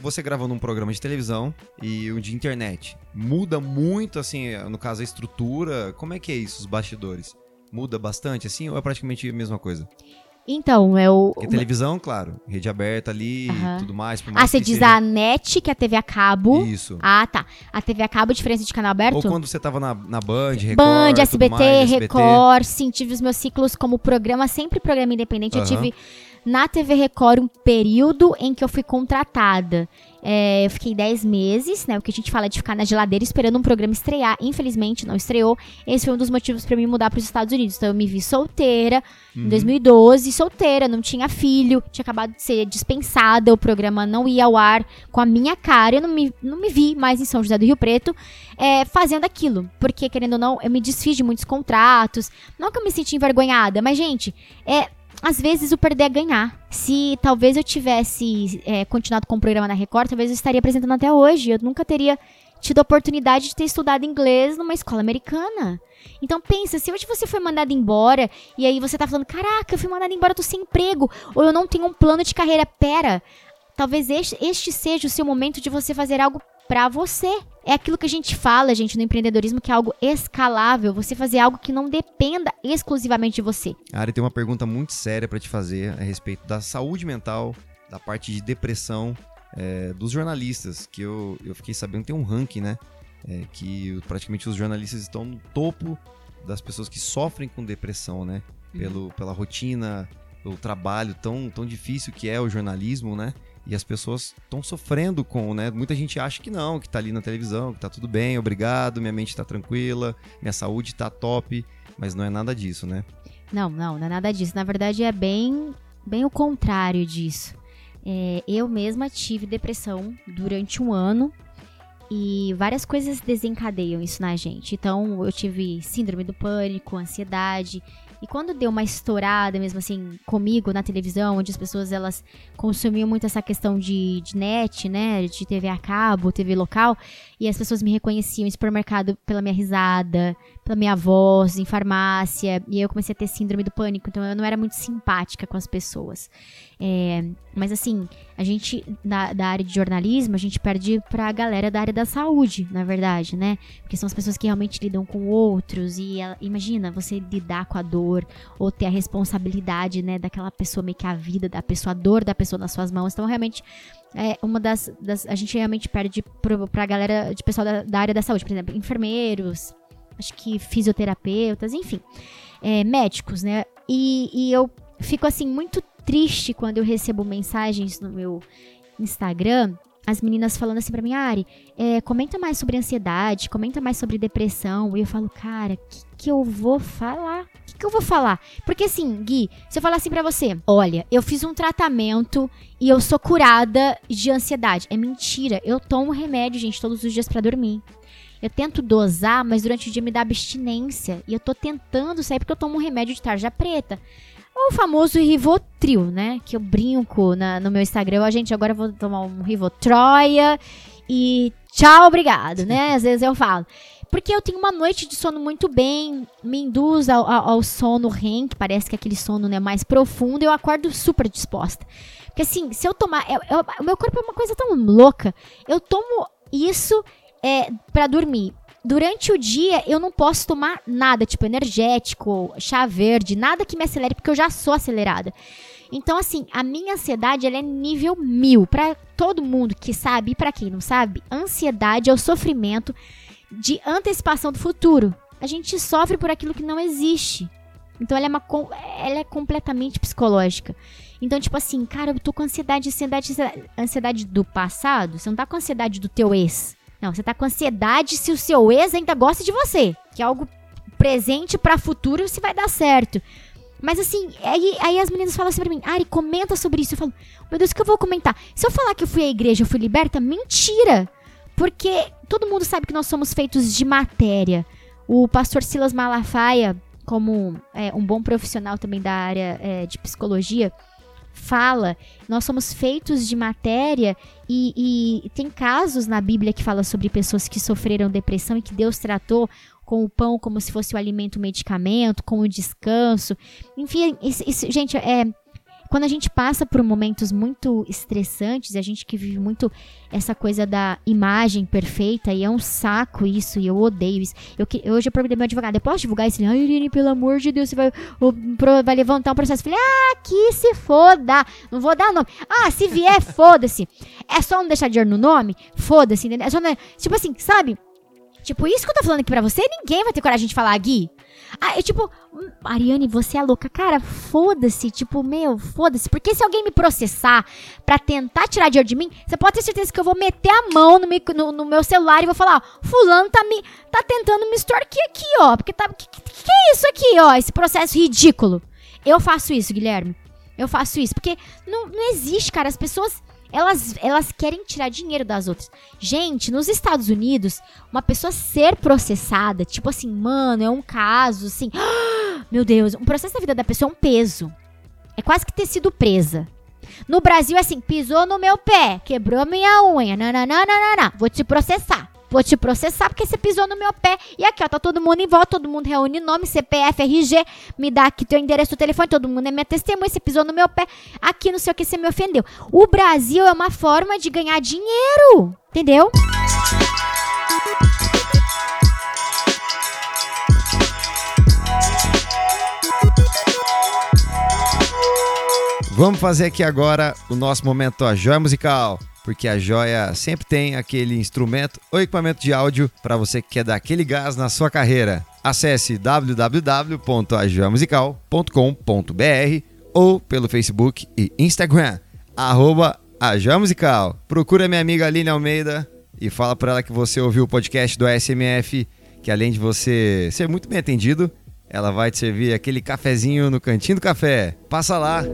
Você gravando um programa de televisão e um de internet. Muda muito, assim, no caso, a estrutura. Como é que é isso, os bastidores? Muda bastante, assim, ou é praticamente a mesma coisa? Então, é o. Porque televisão, claro, rede aberta ali Aham. tudo mais. por mais Ah, você diz seja- a NET, que é a TV a cabo. Isso. Ah, tá. A TV a cabo, diferença de canal aberto? Ou quando você tava na, na Band, Record, Band, SBT, mais, Record, sim, tive os meus ciclos como programa, sempre programa independente. Eu Aham. tive na TV Record um período em que eu fui contratada. É, eu fiquei 10 meses, né? O que a gente fala de ficar na geladeira esperando um programa estrear. Infelizmente, não estreou. Esse foi um dos motivos pra mim mudar para os Estados Unidos. Então, eu me vi solteira Uhum. em 2012, solteira, não tinha filho, tinha acabado de ser dispensada, o programa não ia ao ar com a minha cara. Eu não me, não me vi mais em São José do Rio Preto é, fazendo aquilo. Porque, querendo ou não, eu me desfiz de muitos contratos. Não que eu me senti envergonhada, mas, gente, é. Às vezes o perder é ganhar. Se talvez eu tivesse é, continuado com o programa na Record, talvez eu estaria apresentando até hoje. Eu nunca teria tido a oportunidade de ter estudado inglês numa escola americana. Então pensa, se hoje você foi mandado embora e aí você tá falando, caraca, eu fui mandado embora, eu tô sem emprego, ou eu não tenho um plano de carreira, pera. Talvez este, este seja o seu momento de você fazer algo pra você. É aquilo que a gente fala, gente, no empreendedorismo, que é algo escalável. Você fazer algo que não dependa exclusivamente de você. Ari tem uma pergunta muito séria pra te fazer a respeito da saúde mental, da parte de depressão é, dos jornalistas, que eu, eu fiquei sabendo que tem um ranking, né? É, que praticamente os jornalistas estão no topo das pessoas que sofrem com depressão, né? Pelo, pela rotina, pelo trabalho tão, tão difícil que é o jornalismo, né? E as pessoas estão sofrendo com, né? Muita gente acha que não, que tá ali na televisão, que tá tudo bem, obrigado, minha mente tá tranquila, minha saúde tá top, mas não é nada disso, né? Não, não, não é nada disso. Na verdade, é bem, bem o contrário disso. É, eu mesma tive depressão durante um ano e várias coisas desencadeiam isso na gente. Então, eu tive síndrome do pânico, ansiedade. E quando deu uma estourada, mesmo assim, comigo na televisão, onde as pessoas elas consumiam muito essa questão de, de net, né? De TV a cabo, TV local, e as pessoas me reconheciam em supermercado pela minha risada, pela minha voz, em farmácia, e eu comecei a ter síndrome do pânico, então eu não era muito simpática com as pessoas. É, mas assim, a gente, da, da área de jornalismo, a gente perde pra galera da área da saúde, na verdade, né? Porque são as pessoas que realmente lidam com outros, e ela- imagina você lidar com a dor, ou ter a responsabilidade, né, daquela pessoa, meio que a vida da pessoa, a dor da pessoa nas suas mãos. Então, realmente, é uma das, das- a gente realmente perde pro, pra galera de pessoal da, da área da saúde, por exemplo, enfermeiros, acho que fisioterapeutas, enfim, é, médicos, né? E, e eu fico assim muito triste quando eu recebo mensagens no meu Instagram, as meninas falando assim pra mim, Ari, é, comenta mais sobre ansiedade, comenta mais sobre depressão. E eu falo, cara, o que, que eu vou falar? O que, que eu vou falar? Porque assim, Gui, se eu falar assim pra você, olha, eu fiz um tratamento e eu sou curada de ansiedade. É mentira. Eu tomo remédio, gente, todos os dias pra dormir. Eu tento dosar, mas durante o dia me dá abstinência. E eu tô tentando sair porque eu tomo um remédio de tarja preta. Ou o famoso Rivotril, né? Que eu brinco na- no meu Instagram. A gente, agora eu vou tomar um Rivotroia e tchau, obrigado, né? Às vezes eu falo. Porque eu tenho uma noite de sono muito bem, me induz ao, ao- ao sono REM, que parece que é aquele sono né, mais profundo, eu acordo super disposta. Porque assim, se eu tomar. eu- eu- o meu corpo é uma coisa tão louca. Eu tomo isso é, para dormir. Durante o dia, eu não posso tomar nada, tipo energético, chá verde, nada que me acelere, porque eu já sou acelerada. Então, assim, a minha ansiedade ela é nível mil. Pra todo mundo que sabe e pra quem não sabe, ansiedade é o sofrimento de antecipação do futuro. A gente sofre por aquilo que não existe. Então, ela é, uma, ela é completamente psicológica. Então, tipo assim, cara, eu tô com ansiedade, ansiedade, ansiedade do passado. Você não tá com ansiedade do teu ex. Não, você tá com ansiedade se o seu ex ainda gosta de você. Que é algo presente pra futuro se vai dar certo. Mas assim, aí, aí as meninas falam assim pra mim, Ari, comenta sobre isso. Eu falo, meu Deus, o que eu vou comentar? Se eu falar que eu fui à igreja, eu fui liberta, mentira! Porque todo mundo sabe que nós somos feitos de matéria. O pastor Silas Malafaia, como é, um bom profissional também da área é, de psicologia, fala, nós somos feitos de matéria e, e tem casos na Bíblia que fala sobre pessoas que sofreram depressão e que Deus tratou com o pão como se fosse o alimento, o medicamento, com o descanso. Enfim, isso, isso, gente, é, quando a gente passa por momentos muito estressantes, a gente que vive muito essa coisa da imagem perfeita, e é um saco isso, e eu odeio isso. Eu, que- hoje eu perguntei meu advogado, eu posso divulgar isso? Ai, Irene, pelo amor de Deus, você vai, vai levantar um processo. Eu falei, ah, que se foda. Não vou dar nome. Ah, se vier, foda-se. É só não deixar dinheiro no nome? Foda-se, entendeu? É só não- tipo assim, sabe? Tipo, isso que eu tô falando aqui pra você, ninguém vai ter coragem de falar, Gui. Ah, eu tipo, hum, Ariane, você é louca. Cara, foda-se. Tipo, meu, foda-se. Porque se alguém me processar pra tentar tirar dinheiro de mim, você pode ter certeza que eu vou meter a mão no, no- no meu celular e vou falar, ó, fulano tá me tá tentando me extorquir aqui, ó. Porque tá. Que, que, que é isso aqui, ó? Esse processo ridículo. Eu faço isso, Guilherme. Eu faço isso. Porque não, não existe, cara. As pessoas. Elas, elas querem tirar dinheiro das outras. Gente, nos Estados Unidos, uma pessoa ser processada, tipo assim, mano, é um caso, assim. Meu Deus, um processo da vida da pessoa é um peso. É quase que ter sido presa. No Brasil é assim, pisou no meu pé, quebrou minha unha, nananana, vou te processar. Vou te processar porque você pisou no meu pé. E aqui, ó, tá todo mundo em volta, todo mundo reúne nome, CPF, RG, me dá aqui teu endereço, teu telefone, todo mundo é minha testemunha, você pisou no meu pé. Aqui, não sei o que, você me ofendeu. O Brasil é uma forma de ganhar dinheiro, entendeu? Vamos fazer aqui agora o nosso momento a joia musical, porque a joia sempre tem aquele instrumento ou equipamento de áudio para você que quer dar aquele gás na sua carreira. Acesse www.ajoiamusical.com.br ou pelo Facebook e Instagram, arroba Musical. Procura minha amiga Aline Almeida e fala para ela que você ouviu o podcast do SMF, que além de você ser muito bem atendido, ela vai te servir aquele cafezinho no cantinho do café. Passa lá.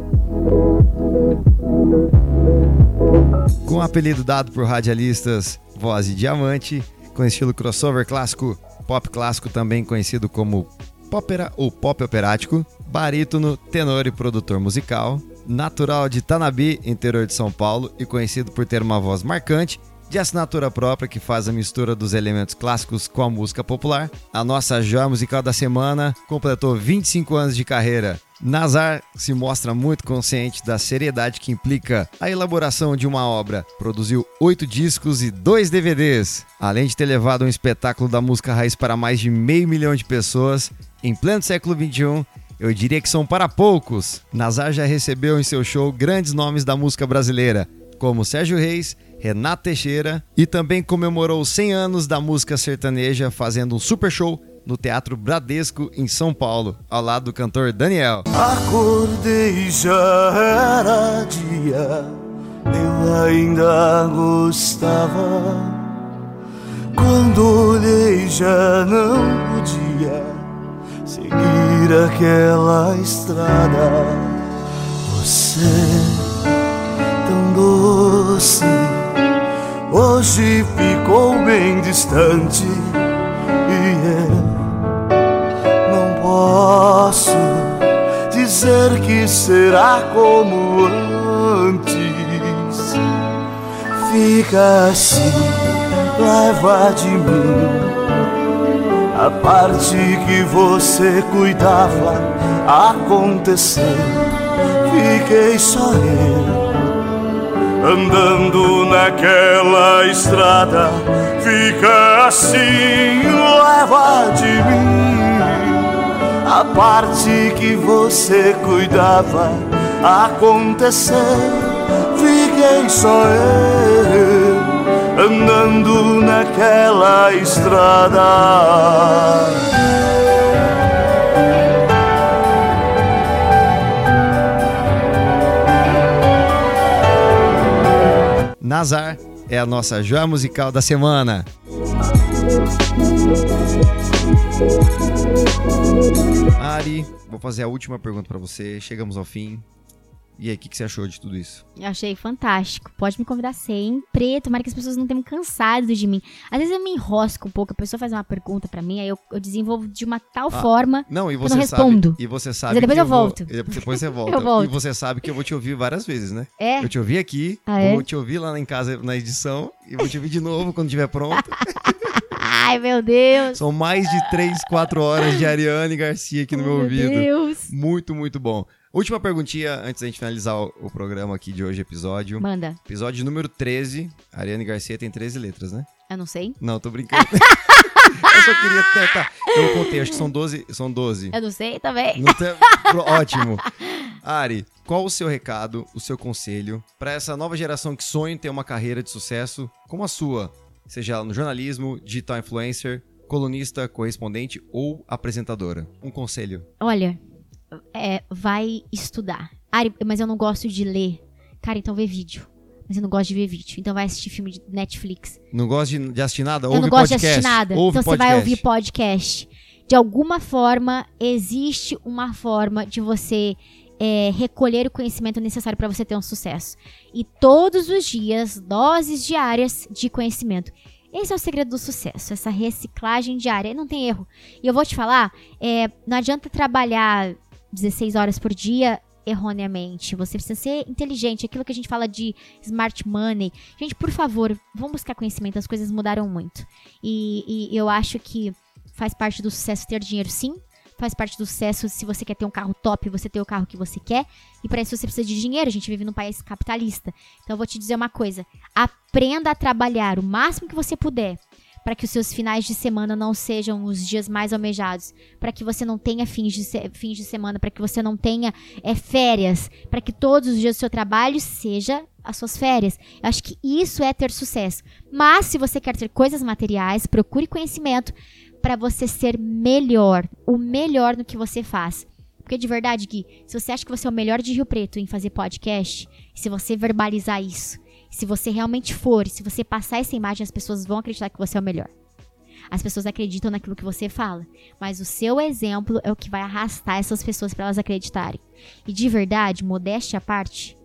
Com o apelido dado por radialistas Voz e Diamante, com estilo crossover clássico, pop clássico também conhecido como popera ou pop operático, barítono, tenor e produtor musical, natural de Tanabi, interior de São Paulo e conhecido por ter uma voz marcante, de assinatura própria que faz a mistura dos elementos clássicos com a música popular. A nossa joia musical da semana completou 25 anos de carreira. Nazar se mostra muito consciente da seriedade que implica a elaboração de uma obra. Produziu oito discos e dois DVDs, além de ter levado um espetáculo da música raiz para mais de meio milhão de pessoas. Em pleno século XXI, eu diria que são para poucos. Nazar já recebeu em seu show grandes nomes da música brasileira, como Sérgio Reis, Renato Teixeira e também comemorou 100 anos da música sertaneja fazendo um super show no Teatro Bradesco em São Paulo, ao lado do cantor Daniel. Acordei já era dia, eu ainda gostava. Quando olhei já não podia seguir aquela estrada. Você tão doce, hoje ficou bem distante e eu não posso dizer que será como antes. Fica assim, leva de mim a parte que você cuidava acontecer. Fiquei só eu andando naquela estrada. Fica assim, leva de mim a parte que você cuidava acontecer. Fiquei só eu andando naquela estrada. Nazar é a nossa joia musical da semana. Ari, vou fazer a última pergunta pra você. Chegamos ao fim. E aí, o que, que você achou de tudo isso? Eu achei fantástico. Pode me convidar sempre. Tomara que as pessoas não tenham cansado de mim. Às vezes eu me enrosco um pouco, a pessoa faz uma pergunta pra mim, aí eu, eu desenvolvo de uma tal Ah, forma. Não, e Eu você não sabe. respondo. E você sabe. Mas depois eu vou- volto. e Depois você volta. Eu volto. E você sabe que eu vou te ouvir várias vezes, né? É. Eu te ouvi aqui, Ah, é? vou te ouvir lá em casa na edição e vou te ouvir de novo quando estiver pronto. Ai, meu Deus. São mais de 3, 4 horas de Ariane Garcia aqui no meu, meu ouvido. Deus. Muito, muito bom. Última perguntinha antes da gente finalizar o, o programa aqui de hoje, episódio. Manda. Episódio número 13. Ariane Garcia tem 13 letras, né? Eu não sei. Não, tô brincando. eu só queria tentar. Eu contei, acho que são 12. São 12. Eu não sei também. Não tem- Pro- Ótimo. Ari, qual o seu recado, o seu conselho para essa nova geração que sonha em ter uma carreira de sucesso como a sua? Seja ela no jornalismo, digital influencer, colunista, correspondente ou apresentadora. Um conselho. Olha, é, vai estudar. Mas eu não gosto de ler. Cara, então vê vídeo. Mas eu não gosto de ver vídeo. Então vai assistir filme de Netflix. Não gosta de, de assistir nada? eu Ouve não gosto podcast. de assistir nada. Ouve então você vai podcast. ouvir podcast. De alguma forma, existe uma forma de você é, recolher o conhecimento necessário para você ter um sucesso. E todos os dias, doses diárias de conhecimento. Esse é o segredo do sucesso, essa reciclagem diária. Não tem erro. E eu vou te falar, é, não adianta trabalhar 16 horas por dia erroneamente. Você precisa ser inteligente. Aquilo que a gente fala de smart money. Gente, por favor, vamos buscar conhecimento. As coisas mudaram muito. E, e eu acho que faz parte do sucesso ter dinheiro, sim. Faz parte do sucesso se você quer ter um carro top, você ter o carro que você quer. E para isso você precisa de dinheiro. A gente vive num país capitalista. Então eu vou te dizer uma coisa: aprenda a trabalhar o máximo que você puder para que os seus finais de semana não sejam os dias mais almejados, para que você não tenha fins de, se- fins de semana, para que você não tenha é, férias, para que todos os dias do seu trabalho seja as suas férias. Eu acho que isso é ter sucesso. Mas se você quer ter coisas materiais, procure conhecimento para você ser melhor, o melhor no que você faz. Porque de verdade, Gui, se você acha que você é o melhor de Rio Preto em fazer podcast, se você verbalizar isso, se você realmente for, se você passar essa imagem, as pessoas vão acreditar que você é o melhor. As pessoas acreditam naquilo que você fala, mas o seu exemplo é o que vai arrastar essas pessoas para elas acreditarem. E de verdade, modéstia à parte,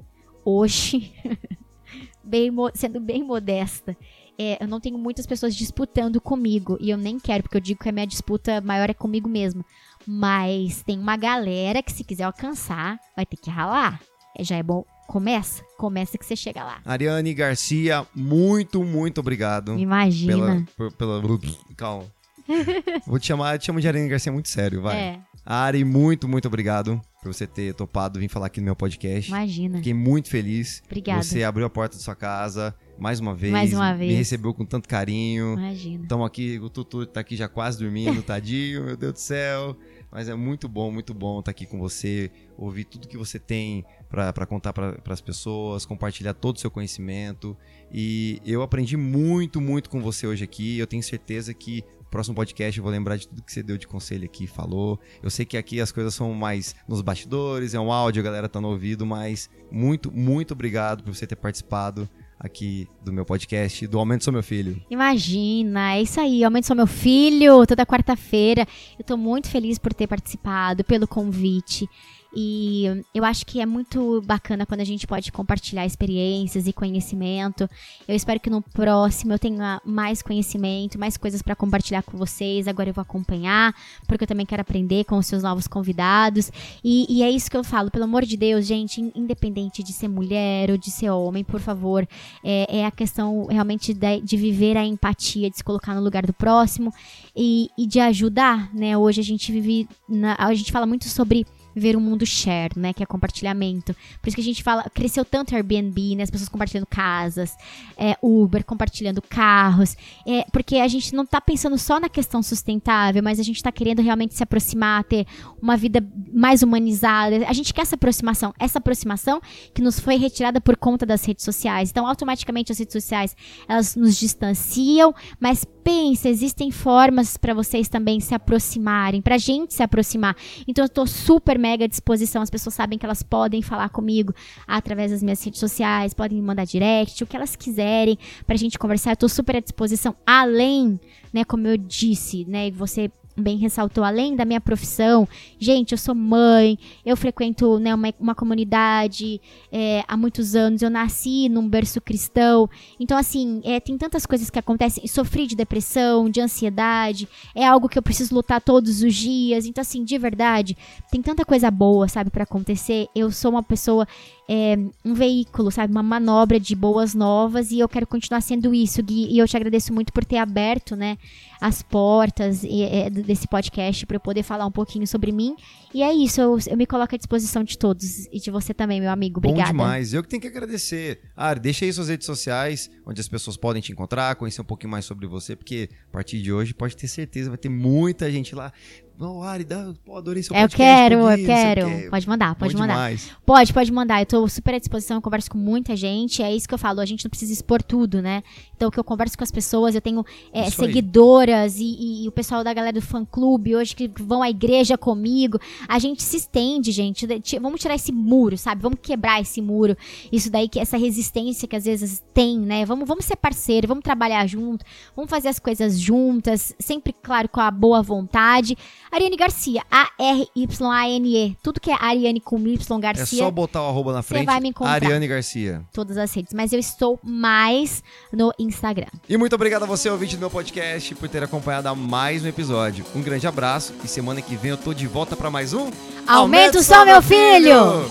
hoje, bem sendo bem modesta, é, eu não tenho muitas pessoas disputando comigo e eu nem quero, porque eu digo que a minha disputa maior é comigo mesma. Mas tem uma galera que se quiser alcançar, vai ter que ralar. Já é bom. Começa, começa que você chega lá. Ariane Garcia, muito, muito obrigado. Imagina. Pela, por- pela, calma. Vou te chamar, te chamo de Ariane Garcia muito sério, vai. É, Ari, muito, muito obrigado por você ter topado vir falar aqui no meu podcast. imagina. Fiquei muito feliz. Obrigada. Você abriu a porta da sua casa mais uma vez. Mais uma Me vez. recebeu com tanto carinho. Imagina. Estamos aqui, o Tutu tá aqui já quase dormindo, tadinho, meu Deus do céu. Mas é muito bom, muito bom estar aqui com você, ouvir tudo que você tem para contar para as pessoas, compartilhar todo o seu conhecimento. E eu aprendi muito, muito com você hoje aqui. Eu tenho certeza que próximo podcast eu vou lembrar de tudo que você deu de conselho aqui, falou. Eu sei que aqui as coisas são mais nos bastidores, é um áudio, a galera tá no ouvido, mas muito, muito obrigado por você ter participado aqui do meu podcast, do Aumento Sou Meu Filho. Imagina, é isso aí. Aumente sou meu filho toda quarta-feira. Eu tô muito feliz por ter participado, pelo convite. E eu acho que é muito bacana quando a gente pode compartilhar experiências e conhecimento. Eu espero que no próximo eu tenha mais conhecimento, mais coisas para compartilhar com vocês. Agora eu vou acompanhar, porque eu também quero aprender com os seus novos convidados. E, e é isso que eu falo, pelo amor de Deus, gente, in- independente de ser mulher ou de ser homem, por favor, é, é a questão realmente de, de viver a empatia, de se colocar no lugar do próximo e, e de ajudar, né? Hoje a gente vive, na- a gente fala muito sobre ver um mundo share, né, que é compartilhamento. Por isso que a gente fala, cresceu tanto Airbnb, né, as pessoas compartilhando casas, é, Uber compartilhando carros, é, porque a gente não tá pensando só na questão sustentável, mas a gente tá querendo realmente se aproximar, ter uma vida mais humanizada. A gente quer essa aproximação, essa aproximação que nos foi retirada por conta das redes sociais. Então, automaticamente as redes sociais, elas nos distanciam, mas pensa, existem formas para vocês também se aproximarem, pra gente se aproximar. Então, eu tô super mega à disposição. As pessoas sabem que elas podem falar comigo através das minhas redes sociais, podem me mandar direct, o que elas quiserem pra gente conversar. Eu tô super à disposição. Além, né, como eu disse, né, você bem ressaltou, além da minha profissão, gente, eu sou mãe, eu frequento né, uma, uma comunidade é, há muitos anos, eu nasci num berço cristão. Então, assim, é, tem tantas coisas que acontecem. Sofri de depressão, de ansiedade, é algo que eu preciso lutar todos os dias. Então, assim, de verdade, tem tanta coisa boa, sabe, para acontecer. Eu sou uma pessoa é, um veículo, sabe? Uma manobra de boas novas e eu quero continuar sendo isso, Gui. E eu te agradeço muito por ter aberto, né, as portas e, é, desse podcast para eu poder falar um pouquinho sobre mim. E é isso, eu, eu, me coloco à disposição de todos e de você também, meu amigo. Obrigada. Bom demais. Eu que tenho que agradecer. Ari, deixa aí suas redes sociais, onde as pessoas podem te encontrar, conhecer um pouquinho mais sobre você, porque a partir de hoje pode ter certeza, vai ter muita gente lá. Não, Ari, dá, pô, adorei seu Eu quero, eu quero. Pode mandar, pode Bom mandar. Demais. Pode, pode mandar. Eu tô super à disposição, eu converso com muita gente. É isso que eu falo, a gente não precisa expor tudo, né? Então, que eu converso com as pessoas, eu tenho é, seguidoras e, e, e, o pessoal da galera do fã-clube hoje que vão à igreja comigo. A gente se estende, gente. Vamos tirar esse muro, sabe? Vamos quebrar esse muro. Isso daí, que essa resistência que às vezes tem, né? Vamos, vamos ser parceiro, vamos trabalhar junto, vamos fazer as coisas juntas, sempre, claro, com a boa vontade. Ariane Garcia, A-R-Y-A-N-E. Tudo que é Ariane com Y Garcia. É só botar o arroba na frente. Você vai me encontrar. Ariane Garcia. Todas as redes. Mas eu estou mais no Instagram. E muito obrigado a você, ouvinte do meu podcast, por ter acompanhado a mais um episódio. Um grande abraço e semana que vem eu tô de volta para mais um. Aumenta o som, meu filho! filho!